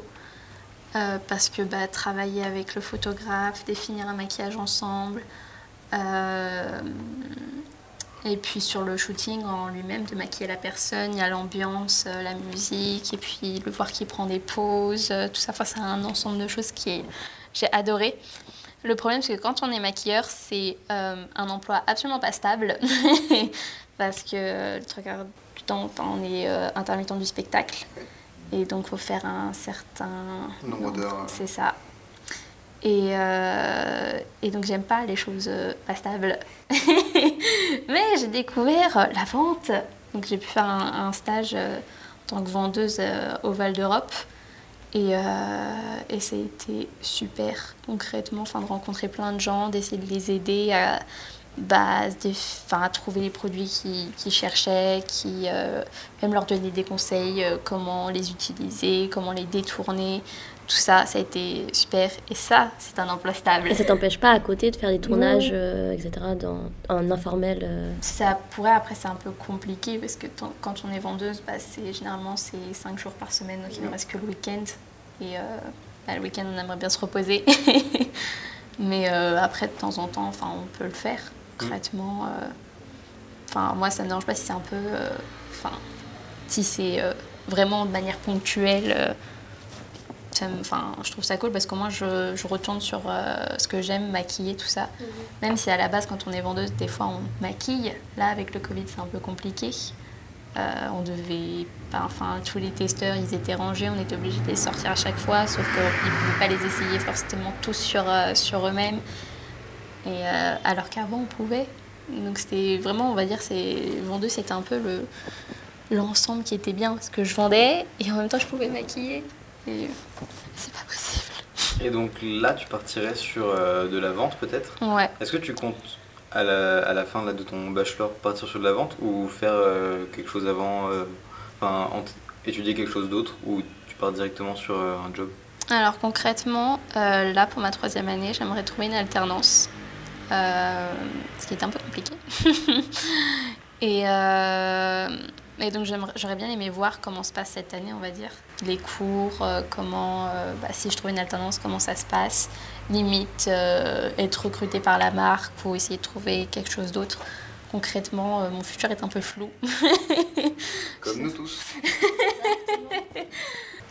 Speaker 7: Euh, parce que bah, travailler avec le photographe, définir un maquillage ensemble, euh, et puis sur le shooting en lui-même, de maquiller la personne, il y a l'ambiance, euh, la musique, et puis le voir qui prend des pauses, euh, tout ça. Enfin, c'est un ensemble de choses qui est... j'ai adoré. Le problème, c'est que quand on est maquilleur, c'est euh, un emploi absolument pas stable. parce que le truc du temps, on est euh, intermittent du spectacle. Et donc, il faut faire un certain
Speaker 1: Nombre d'heures.
Speaker 7: C'est ça. Et, euh, et donc, j'aime pas les choses euh, pas stables. Mais j'ai découvert euh, la vente. Donc, j'ai pu faire un, stage en tant que vendeuse au Val d'Europe. Et, et ça a été super concrètement, de rencontrer plein de gens, d'essayer de les aider à, bah, trouver les produits qu'ils cherchaient, qui, même leur donner des conseils, comment les utiliser, comment les détourner. Tout ça, ça a été super. Et ça, c'est un emploi stable.
Speaker 8: Et ça t'empêche pas à côté de faire des tournages, euh, etc., dans, en informel euh,
Speaker 7: Ça pourrait, après, c'est un peu compliqué parce que quand on est vendeuse, bah, c'est, généralement, c'est 5 jours par semaine, donc il ne reste que le week-end. Et euh, bah, le week-end, on aimerait bien se reposer. Mais après, de temps en temps, enfin, on peut le faire concrètement. euh. Enfin, moi, ça ne me dérange pas si c'est un peu. Enfin, si c'est vraiment de manière ponctuelle. Ça Enfin, je trouve ça cool parce qu'au moins je, je retourne sur euh, ce que j'aime, maquiller, tout ça. Même si à la base, quand on est vendeuse, des fois on maquille. Là, avec le Covid, c'est un peu compliqué. Euh, on devait. pas- Enfin, tous les testeurs, ils étaient rangés, on était obligé de les sortir à chaque fois, sauf qu'ils ne pouvaient pas les essayer forcément tous sur, euh, sur eux-mêmes. Et euh, alors qu'avant, on pouvait. Donc c'était vraiment, on va dire, c'est vendeuse, c'était un peu le l'ensemble qui était bien parce que je vendais et en même temps je pouvais maquiller. Et c'est pas possible.
Speaker 1: Et donc là, tu partirais sur euh, de la vente peut-être?
Speaker 7: Ouais.
Speaker 1: Est-ce que tu comptes à la, à la fin là, de ton bachelor partir sur de la vente ou faire euh, quelque chose avant, euh, enfin étudier quelque chose d'autre ou tu pars directement sur euh, un job?
Speaker 7: Alors concrètement, euh, là pour ma troisième année, j'aimerais trouver une alternance, euh, ce qui est un peu compliqué. Et, euh, et donc j'aurais bien aimé voir comment se passe cette année, on va dire. Les cours, euh, comment, euh, bah, si je trouve une alternance, comment ça se passe. Limite, euh, être recruté par la marque ou essayer de trouver quelque chose d'autre. Concrètement, mon futur est un peu flou.
Speaker 1: Comme nous tous.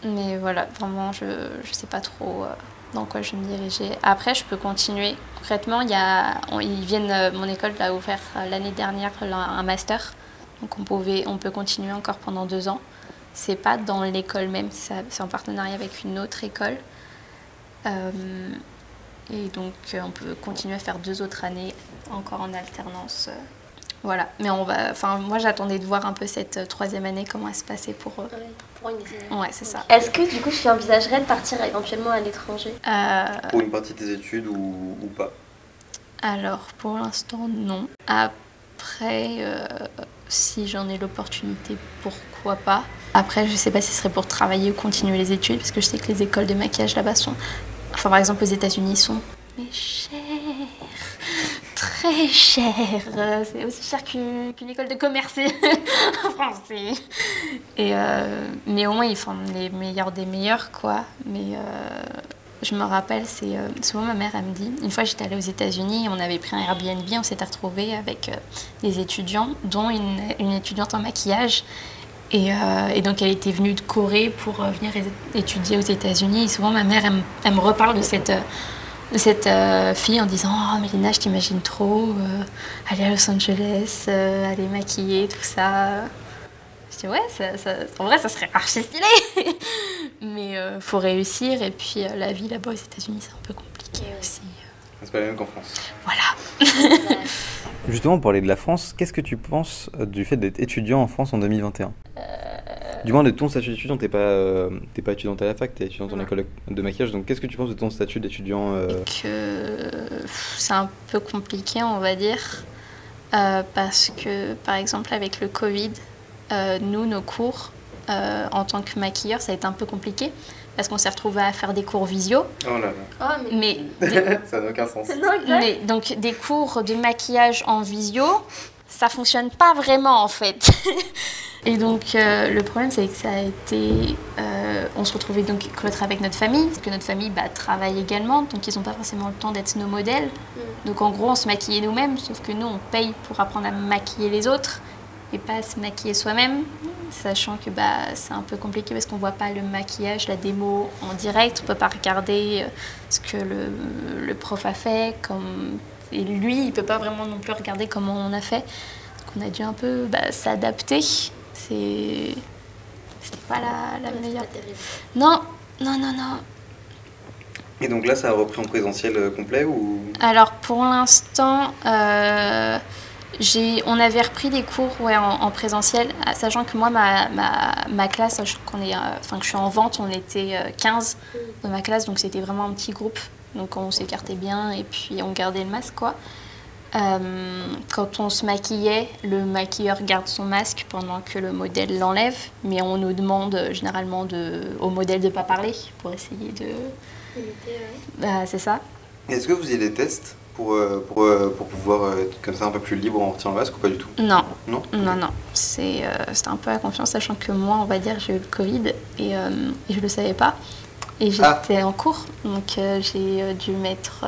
Speaker 7: Mais voilà, vraiment, je ne sais pas trop dans quoi je vais me diriger. Après, je peux continuer. Concrètement, il y a, on- ils viennent, mon école a ouvert l'année dernière un master. Donc on, pouvait, on peut continuer encore pendant deux ans. C'est pas dans l'école même, c'est en partenariat avec une autre école. Euh, et donc euh, on peut continuer à faire deux autres années encore en alternance. euh. Voilà, mais on va. Enfin, moi j'attendais de voir un peu cette troisième année comment elle se passait pour eux.
Speaker 8: Pour une.
Speaker 7: Ouais, c'est ça.
Speaker 8: Est-ce que du coup tu envisagerais de partir éventuellement à l'étranger?
Speaker 7: Euh,
Speaker 1: Pour une partie de tes études ou, ou pas?
Speaker 7: Alors, pour l'instant, non. Après, euh, si j'en ai l'opportunité, pourquoi pas. Après, je sais pas si ce serait pour travailler ou continuer les études, parce que je sais que les écoles de maquillage là-bas sont. Enfin, par exemple, aux États-Unis, sont. Mais chères Très chères C'est aussi cher qu'une qu'une école de commerce en français. Et, euh, mais au moins, ils font les meilleurs des meilleurs, quoi. Mais. euh, je me rappelle, c'est euh, souvent ma mère, elle me dit, une fois j'étais allée aux États-Unis, on avait pris un Airbnb, on s'était retrouvés avec euh, des étudiants, dont une, étudiante en maquillage. Et, euh, et donc elle était venue de Corée pour venir étudier aux États-Unis. Et souvent ma mère, me- reparle de cette, fille en disant Oh, Mélina, je t'imagine trop aller à Los Angeles, aller maquiller, tout ça. Ouais, ça, ça- en vrai, ça serait archi stylé Mais il faut réussir. Et puis euh, la vie là-bas aux États-Unis, c'est un peu compliqué aussi.
Speaker 1: C'est pas la même qu'en France.
Speaker 7: Voilà.
Speaker 1: Justement, pour parler de la France, qu'est-ce que tu penses euh, du fait d'être étudiant en France en 2021 Du moins de ton statut d'étudiant, t'es pas, euh, t'es pas étudiante à la fac, t'es étudiante en école de maquillage, donc qu'est-ce que tu penses de ton statut d'étudiant euh,
Speaker 7: que c'est un peu compliqué, on va dire, euh, parce que, par exemple, avec le Covid, euh, nous, nos cours, euh, en tant que maquilleur, ça a été un peu compliqué, parce qu'on s'est retrouvé à faire des cours visio,
Speaker 1: Oh là
Speaker 8: Oh, mais.
Speaker 7: mais,
Speaker 1: Ça n'a aucun sens.
Speaker 8: Non,
Speaker 7: mais donc des cours de maquillage en visio, ça fonctionne pas vraiment en fait. Et donc euh, le problème c'est que ça a été, euh, on se retrouvait donc cloître avec notre famille, parce que notre famille bah, travaille également, donc ils n'ont pas forcément le temps d'être nos modèles. Donc en gros on se maquillait nous-mêmes, sauf que nous on paye pour apprendre à maquiller les autres et pas à se maquiller soi-même, sachant que bah, c'est un peu compliqué parce qu'on voit pas le maquillage, la démo en direct, on peut pas regarder euh, ce que le, le prof a fait, comme, et lui il peut pas vraiment non plus regarder comment on a fait. Donc on a dû un peu bah, s'adapter. C'est... C'était pas la, la meilleure. Non, non, non, non.
Speaker 1: Et donc là, ça a repris en présentiel euh, complet ou?
Speaker 7: Alors pour l'instant, euh, on avait repris des cours ouais, en, en présentiel, sachant que moi, ma, ma, ma classe, sachant qu'on est, euh, enfin, que je suis en vente, on était euh, 15 dans ma classe, donc c'était vraiment un petit groupe. Donc on s'écartait bien et puis on gardait le masque, quoi. Euh, quand on se maquillait, le maquilleur garde son masque pendant que le modèle l'enlève, mais on nous demande euh, généralement de, au modèle de ne pas parler pour essayer de... Bah, c'est ça.
Speaker 1: Est-ce que vous avez des tests? Pour, euh, pour, euh, pour pouvoir euh, être comme ça un peu plus libre en retirant le masque ou pas du tout?
Speaker 7: Non,
Speaker 1: Non?
Speaker 7: Non, non. C'est, c'était un peu à confiance, sachant que moi, on va dire, j'ai eu le Covid et, je le savais pas. Et
Speaker 1: Ah.
Speaker 7: j'étais en cours, donc j'ai dû mettre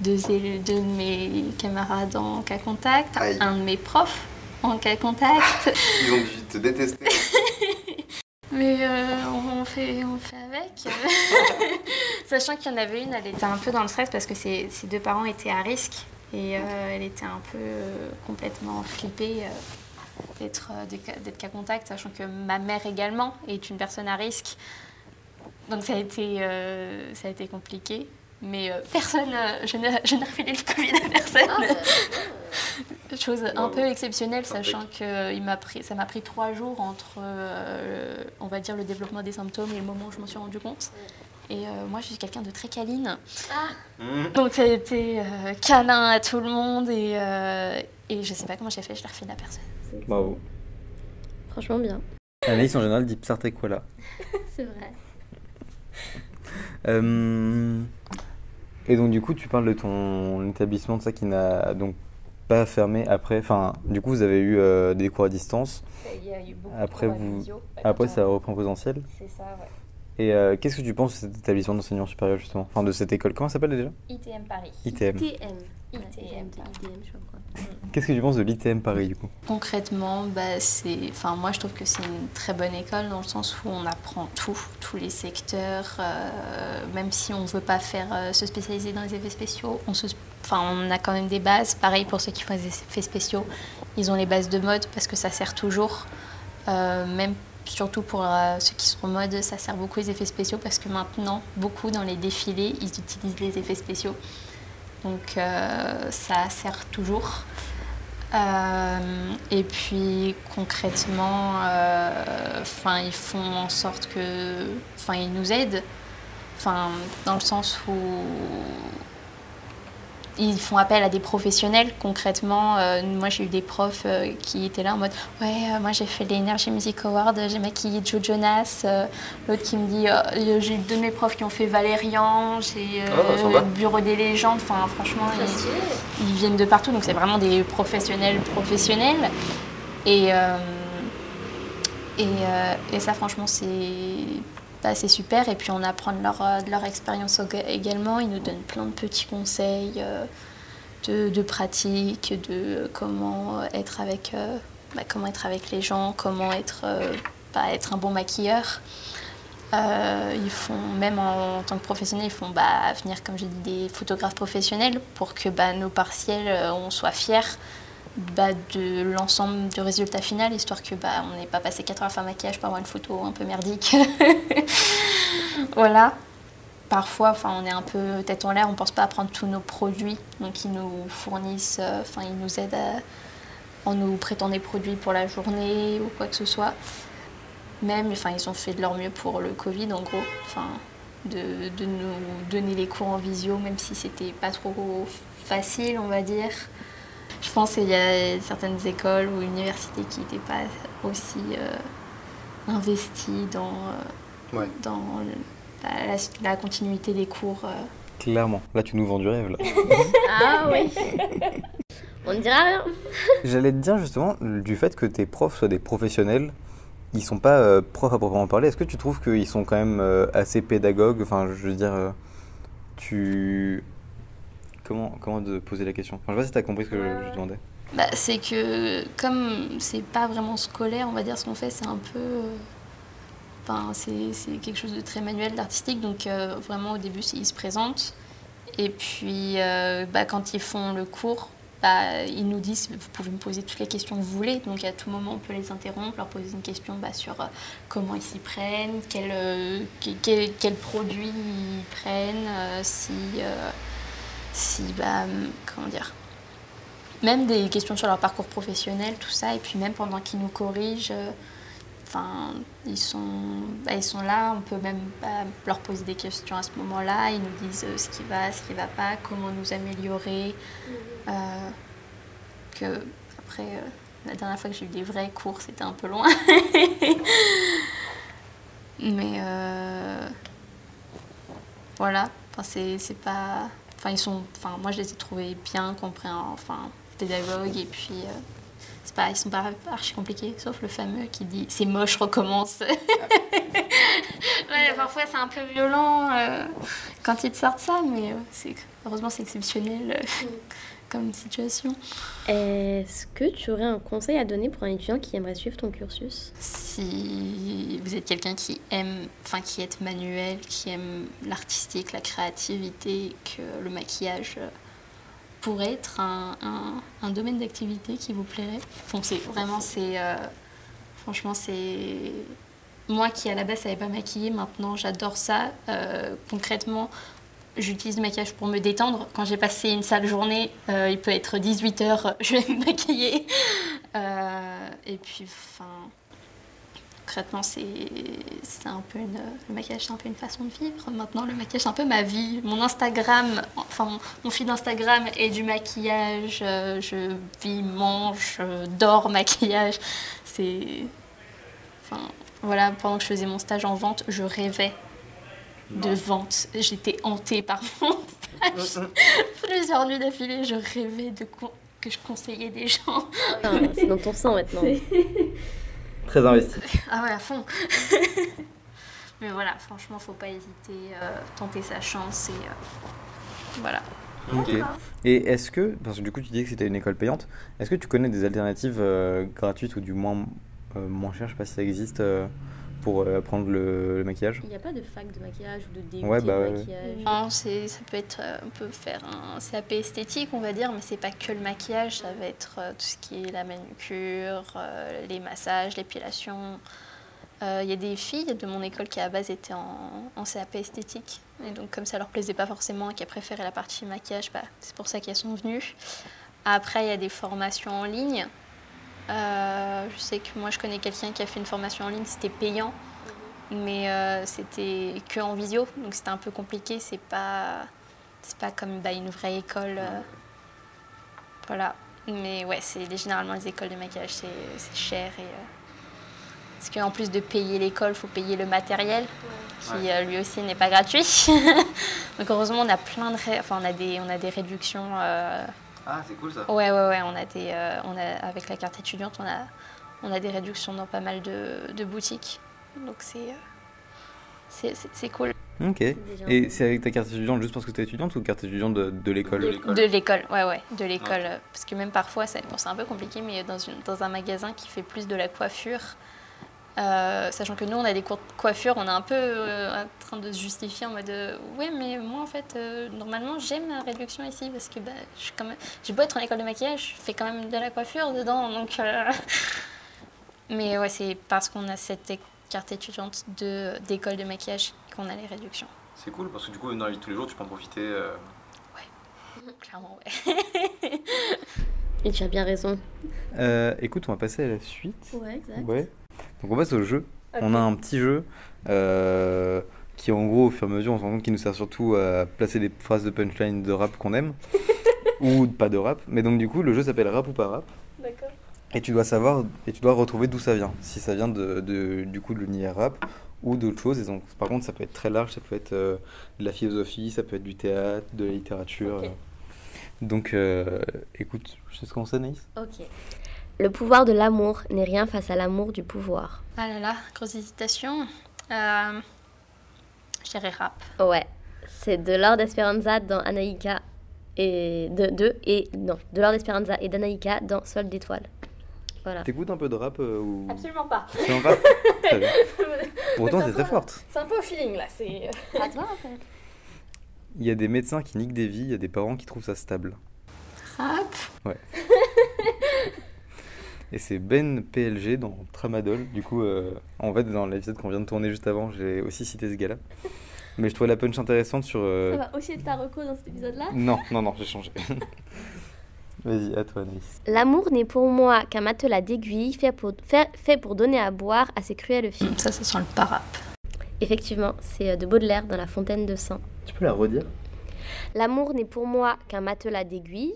Speaker 7: deux, élus- deux de mes camarades en cas contact,
Speaker 1: Aïe.
Speaker 7: un de mes profs en cas contact.
Speaker 1: Ils ont dû te détester.
Speaker 7: Mais euh, fait, on fait avec. Sachant qu'il y en avait une, elle était un peu dans le stress parce que ses, ses deux parents étaient à risque. Et euh, elle était un peu euh, complètement flippée euh, d'être euh, d'être cas contact, sachant que ma mère également est une personne à risque. Donc ça a été, ça a été compliqué. Mais personne, je n'ai je n'ai refilé le Covid à personne. Chose un peu exceptionnelle, sachant que il m'a pris, ça m'a pris trois jours entre, euh, on va dire, le développement des symptômes et le moment où je m'en suis rendu compte. Et euh, moi, je suis quelqu'un de très câline. Donc ça a été euh, câlin à tout le monde et, euh, et je sais pas comment j'ai fait, je l'ai refilé à personne.
Speaker 1: Bravo.
Speaker 8: Franchement, bien.
Speaker 1: Anaïs en général dit Psartequala.
Speaker 8: C'est vrai.
Speaker 1: Euh, Et donc du coup, tu parles de ton établissement, de ça qui n'a donc pas fermé après. Enfin, du coup, vous avez eu euh, des cours à distance. Après, vous, après ça reprend en présentiel.
Speaker 8: C'est ça, ouais.
Speaker 1: Et euh, qu'est-ce que tu penses de cet établissement d'enseignement supérieur justement? Enfin, de cette école. Comment ça s'appelle déjà?
Speaker 8: ITM Paris.
Speaker 1: ITM.
Speaker 8: ITM. ITM, ITM, je pas quoi.
Speaker 1: Qu'est-ce que tu penses de l'ITM Paris du coup
Speaker 7: Concrètement, bah, c'est, enfin, moi je trouve que c'est une très bonne école dans le sens où on apprend tout, tous les secteurs, euh, même si on ne veut pas faire euh, se spécialiser dans les effets spéciaux, on, se, enfin, on a quand même des bases. Pareil pour ceux qui font des effets spéciaux, ils ont les bases de mode parce que ça sert toujours. Euh, même surtout pour euh, ceux qui sont en mode, ça sert beaucoup les effets spéciaux parce que maintenant, beaucoup dans les défilés, ils utilisent les effets spéciaux. Donc euh, ça sert toujours. Euh, et puis concrètement, euh, ils font en sorte que, enfin ils nous aident, enfin dans le sens où ils font appel à des professionnels concrètement. euh, moi j'ai eu des profs euh, qui étaient là en mode ouais euh, moi j'ai fait l'Energy Music Award, j'ai maquillé Joe Jonas. euh, L'autre qui me dit j'ai eu deux de mes profs qui ont fait Valérian, j'ai euh,
Speaker 6: Ah, sympa.
Speaker 7: le Bureau des légendes. Enfin franchement ils, ils viennent de partout donc c'est vraiment des professionnels professionnels et euh, et, euh, et ça franchement c'est bah, c'est super et puis on apprend de leur, euh, de leur expérience également. Ils nous donnent plein de petits conseils euh, de, de pratique, de comment être avec, euh, bah, comment être avec les gens, comment être, euh, bah, être un bon maquilleur. Euh, ils font, même en, tant que professionnels, ils font bah, venir, comme j'ai dit, des photographes professionnels pour que bah, nos partiels, euh, on soit fiers bah, de l'ensemble du résultat final, histoire que bah, on n'ait pas passé 4 heures à faire maquillage pour avoir une photo un peu merdique. voilà. Parfois, enfin, on est un peu tête en l'air, on pense pas à prendre tous nos produits, donc ils nous fournissent, euh, enfin, ils nous aident en nous prêtant des produits pour la journée ou quoi que ce soit. Même, enfin, ils ont fait de leur mieux pour le Covid, en gros, enfin, de, de nous donner les cours en visio, même si c'était pas trop facile, on va dire. Je pense qu'il y a certaines écoles ou universités qui n'étaient pas aussi euh, investies dans, euh,
Speaker 6: Ouais.
Speaker 7: dans le- la, la- la continuité des cours. euh.
Speaker 1: Clairement. Là, tu nous vends du rêve. Là.
Speaker 8: Ah oui. On ne dira rien.
Speaker 1: J'allais te dire justement du fait que tes profs soient des professionnels. Ils sont pas euh, profs à proprement parler. Est-ce que tu trouves qu'ils sont quand même euh, assez pédagogues? Enfin, je veux dire, euh, tu comment comment te poser la question Enfin, je sais pas si t'as compris ce que je, je demandais.
Speaker 7: Bah, c'est que comme c'est pas vraiment scolaire, on va dire ce qu'on fait, c'est un peu. euh, Enfin, c'est quelque chose de très manuel, d'artistique. Donc euh, vraiment au début, ils se présentent. Et puis euh, bah, quand ils font le cours, bah, ils nous disent vous pouvez me poser toutes les questions que vous voulez. Donc à tout moment, on peut les interrompre, leur poser une question bah, sur euh, comment ils s'y prennent, quel, euh, quel, quel- quel produit ils prennent, euh, si, euh, si bah, hum, comment dire, même des questions sur leur parcours professionnel, tout ça, et puis même pendant qu'ils nous corrigent, euh, enfin, ils sont, bah, ils sont là, on peut même bah, leur poser des questions à ce moment-là, ils nous disent euh, ce qui va, ce qui va pas, comment nous améliorer, euh, que après, euh, la dernière fois que j'ai eu des vrais cours, c'était un peu loin. Mais euh, voilà, enfin, c'est pas... Enfin, ils sont... Enfin, moi, je les ai trouvés bien compréhensifs, enfin, pédagogues, et puis... euh, c'est pas, ils sont pas archi compliqués, sauf le fameux qui dit c'est moche, recommence. ouais, parfois c'est un peu violent euh, quand ils te sortent ça, mais euh, c'est, heureusement c'est exceptionnel. Euh, comme situation.
Speaker 8: Est-ce que tu aurais un conseil à donner pour un étudiant qui aimerait suivre ton cursus?
Speaker 7: Si vous êtes quelqu'un qui aime, enfin qui est manuel, qui aime l'artistique, la créativité, que le maquillage euh, pourrait être un, un- un domaine d'activité qui vous plairait? Bon, c'est vraiment, c'est, euh, franchement, c'est moi qui à la base savais pas maquiller, maintenant j'adore ça. Euh, concrètement, j'utilise le maquillage pour me détendre. Quand j'ai passé une sale journée, euh, il peut être 18h, je vais me maquiller. Euh, et puis, enfin, concrètement, c'est un peu le maquillage, c'est un peu une façon de vivre. Maintenant, le maquillage, c'est un peu ma vie. Mon Instagram, enfin, mon, feed Instagram est du maquillage. euh, je vis, mange, dors maquillage. C'est. Voilà, pendant que je faisais mon stage en vente, je rêvais de vente. J'étais hantée par mon stage. Plusieurs nuits d'affilée, je rêvais de, con- que je conseillais des gens.
Speaker 8: Enfin, c'est dans ton sang maintenant.
Speaker 1: Très investi.
Speaker 7: Ah ouais, à fond. Mais voilà, franchement, faut pas hésiter, euh, tenter sa chance et euh, voilà.
Speaker 1: Ok. Et est-ce que, parce que du coup tu disais que c'était une école payante, est-ce que tu connais des alternatives euh, gratuites ou du moins euh, moins chères, je sais pas si ça existe, euh, pour euh, apprendre le, le maquillage
Speaker 8: Il n'y a pas de fac de maquillage ou de DUT
Speaker 1: Ouais, bah
Speaker 8: de
Speaker 1: ouais.
Speaker 8: maquillage.
Speaker 7: Non, c'est, ça peut être, euh, on peut faire un CAP esthétique, on va dire, mais c'est pas que le maquillage, ça va être euh, tout ce qui est la manucure, les massages, l'épilation. Euh, Il y a des filles de mon école qui à la base étaient en, en CAP esthétique, et donc comme ça leur plaisait pas forcément et qui a préféré la partie maquillage, bah, c'est pour ça qu'elles sont venues. Après, il y a des formations en ligne. Euh, je sais que moi, je connais quelqu'un qui a fait une formation en ligne, c'était payant, mais euh, c'était que en visio, donc c'était un peu compliqué. C'est pas, c'est pas comme bah, une vraie école. euh, voilà. Mais ouais, c'est généralement les écoles de maquillage, c'est cher et parce qu'en plus de payer l'école, il faut payer le matériel, qui lui aussi n'est pas gratuit. donc heureusement, on a plein de, enfin on a des, on a des réductions.
Speaker 1: Ah, c'est cool ça.
Speaker 7: Ouais, ouais, ouais, on a des, euh, on a, avec la carte étudiante, on a, on a des réductions dans pas mal de, de boutiques. Donc c'est, euh, c'est, c'est- c'est cool.
Speaker 1: Ok. Et c'est avec ta carte étudiante juste parce que tu es étudiante ou carte étudiante de, de l'école?
Speaker 7: De l'école, ouais, ouais, de l'école. Parce que même parfois, c'est, bon, c'est un peu compliqué, mais dans, une, dans un magasin qui fait plus de la coiffure, euh, sachant que nous, on a des cours de coiffure, on est un peu euh, en train de se justifier en mode euh, Ouais, mais moi, en fait, euh, normalement, j'aime ma réduction ici parce que bah, je suis quand même, j'ai beau être en école de maquillage, je fais quand même de la coiffure dedans. Donc, euh, Mais ouais, c'est parce qu'on a cette carte étudiante de, d'école de maquillage qu'on a les réductions.
Speaker 1: C'est cool parce que du coup, dans la vie de tous les jours, tu peux en profiter. euh.
Speaker 7: Clairement, ouais.
Speaker 8: Et tu as bien raison.
Speaker 1: Euh, écoute, on va passer à la suite.
Speaker 8: Ouais, exact.
Speaker 1: Ouais. Donc on passe au jeu. On a un petit jeu euh, qui en gros au fur et à mesure on se rend compte qu'il nous sert surtout à placer des phrases de punchline de rap qu'on aime ou pas de rap. Mais donc du coup le jeu s'appelle rap ou pas rap.
Speaker 8: D'accord.
Speaker 1: Et tu dois savoir et tu dois retrouver d'où ça vient. Si ça vient de, de- du coup de l'univers rap ou d'autres choses. Et donc par contre ça peut être très large, ça peut être euh, de la philosophie, ça peut être du théâtre, de la littérature. Donc euh, écoute, je sais ce qu'on sait Naïs?
Speaker 8: Ok. Le pouvoir de l'amour n'est rien face à l'amour du pouvoir.
Speaker 7: Ah là là, grosse hésitation. Euh, je dirais rap.
Speaker 8: Ouais. C'est de Lord Esperanza dans Anaïka et de, de et non de Lord Esperanza et d'Anaïka dans Sol d'étoiles. Voilà.
Speaker 1: T'écoutes un peu de rap euh, ou
Speaker 10: Absolument pas.
Speaker 1: C'est en rap. Pourtant, c'est très forte.
Speaker 10: C'est un peu au feeling là. C'est.
Speaker 8: À toi en fait.
Speaker 1: Il y a des médecins qui niquent des vies, il y a des parents qui trouvent ça stable.
Speaker 7: Rap?
Speaker 1: Ouais. Et c'est Ben PLG dans Tramadol. Du coup, euh, en fait, dans l'épisode qu'on vient de tourner juste avant, j'ai aussi cité ce gars-là. Mais je trouvais la punch intéressante sur. euh,
Speaker 8: Ça va aussi être ta reco dans cet épisode-là?
Speaker 1: Non, non, non, j'ai changé. Vas-y, à toi, Anaïs.
Speaker 8: L'amour n'est pour moi qu'un matelas d'aiguilles fait pour, fait, fait pour donner à boire à ces cruelles filles.
Speaker 7: Ça, ça sent le parap.
Speaker 8: Effectivement, c'est euh, de Baudelaire dans La Fontaine de Sang.
Speaker 1: Tu peux la redire?
Speaker 8: L'amour n'est pour moi qu'un matelas d'aiguilles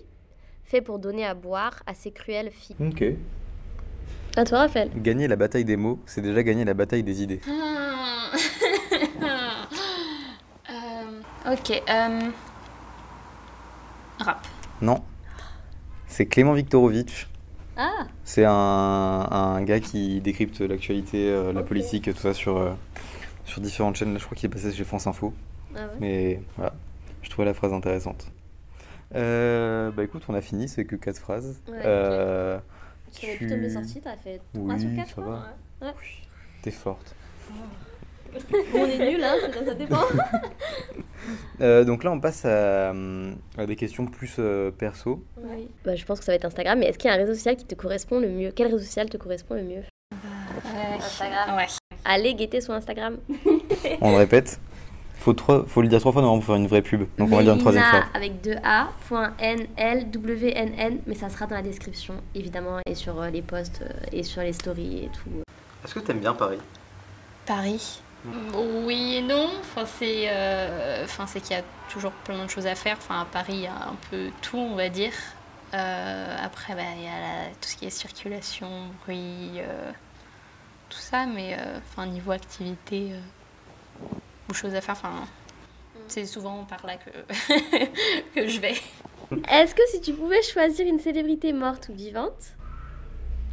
Speaker 8: fait pour donner à boire à ces cruelles filles.
Speaker 1: Ok.
Speaker 8: À toi, Raphaël.
Speaker 1: Gagner la bataille des mots, c'est déjà gagner la bataille des idées.
Speaker 7: Euh, ok. euh, rap.
Speaker 1: Non. C'est Clément Viktorovitch.
Speaker 8: Ah
Speaker 1: C'est un, un gars qui décrypte l'actualité, euh, la politique, tout ça sur, sur différentes chaînes. Là, je crois qu'il est passé chez France Info.
Speaker 8: Ah ouais
Speaker 1: Mais voilà, je trouvais la phrase intéressante. Bah écoute, on a fini, c'est que quatre phrases.
Speaker 8: Ouais, Tu avais
Speaker 1: tu-
Speaker 8: plutôt bien sorti, t'as fait 3
Speaker 1: Oui,
Speaker 8: sur 4,
Speaker 1: ça va.
Speaker 8: Ouais. Ouais.
Speaker 1: T'es forte.
Speaker 8: On est nul, hein, ça, dépend.
Speaker 1: Euh, donc là, on passe à, à des questions plus euh, perso.
Speaker 8: Oui. Bah, je pense que ça va être Instagram, mais est-ce qu'il y a un réseau social qui te correspond le mieux? Quel réseau social te correspond le mieux?
Speaker 7: Instagram. Ouais.
Speaker 8: Allez guetter sur Instagram.
Speaker 1: On le répète. Faut, trois, faut le dire trois fois normalement pour faire une vraie pub. Donc on va dire une troisième fois.
Speaker 8: avec 2 A, point N, L, W, N, N, mais ça sera dans la description, évidemment, et sur euh, les posts, euh, et sur les stories et tout.
Speaker 1: Est-ce que t'aimes bien Paris?
Speaker 7: Paris. Oui et non. Enfin, c'est euh, enfin, c'est qu'il y a toujours plein de choses à faire. Enfin, à Paris, il y a un peu tout, on va dire. Euh, après, bah, il y a la- tout ce qui est circulation, bruit, euh, tout ça. Mais euh, enfin, niveau activité ou choses à faire, enfin, c'est souvent par là que, que je vais.
Speaker 8: Est-ce que si tu pouvais choisir une célébrité morte ou vivante,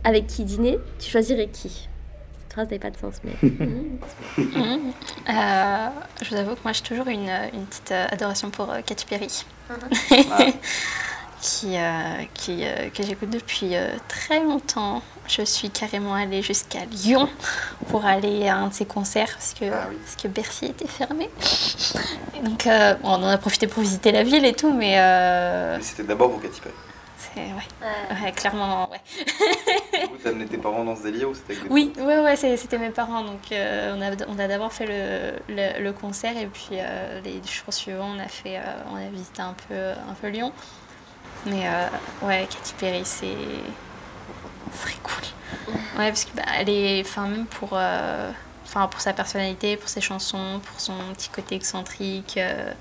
Speaker 8: avec qui dîner, tu choisirais qui? Cette phrase n'avait pas de sens, mais.
Speaker 7: Euh, je vous avoue que moi j'ai toujours une, une petite euh, adoration pour euh, Katy Perry. qui, euh, qui, euh, que j'écoute depuis euh, très longtemps. Je suis carrément allée jusqu'à Lyon pour aller à un de ses concerts parce que, parce que Bercy était fermé. Et donc euh, bon, on en a profité pour visiter la ville et tout, mais euh,
Speaker 1: Mais c'était d'abord pour Katy Perry.
Speaker 7: c'est ouais. Ouais, clairement ouais.
Speaker 1: Vous amené tes parents dans ce délire ou c'était avec des
Speaker 7: Oui, ouais, ouais, c'est- c'était mes parents. Donc, euh, on a, on a d'abord fait le, le, le concert et puis euh, les jours suivants, on a fait, euh, on a visité un peu, un peu Lyon. Mais euh, ouais, Katy Perry, c'est très cool. Ouais, parce que bah, elle est, enfin même pour, euh, enfin pour sa personnalité, pour ses chansons, pour son petit côté excentrique, euh,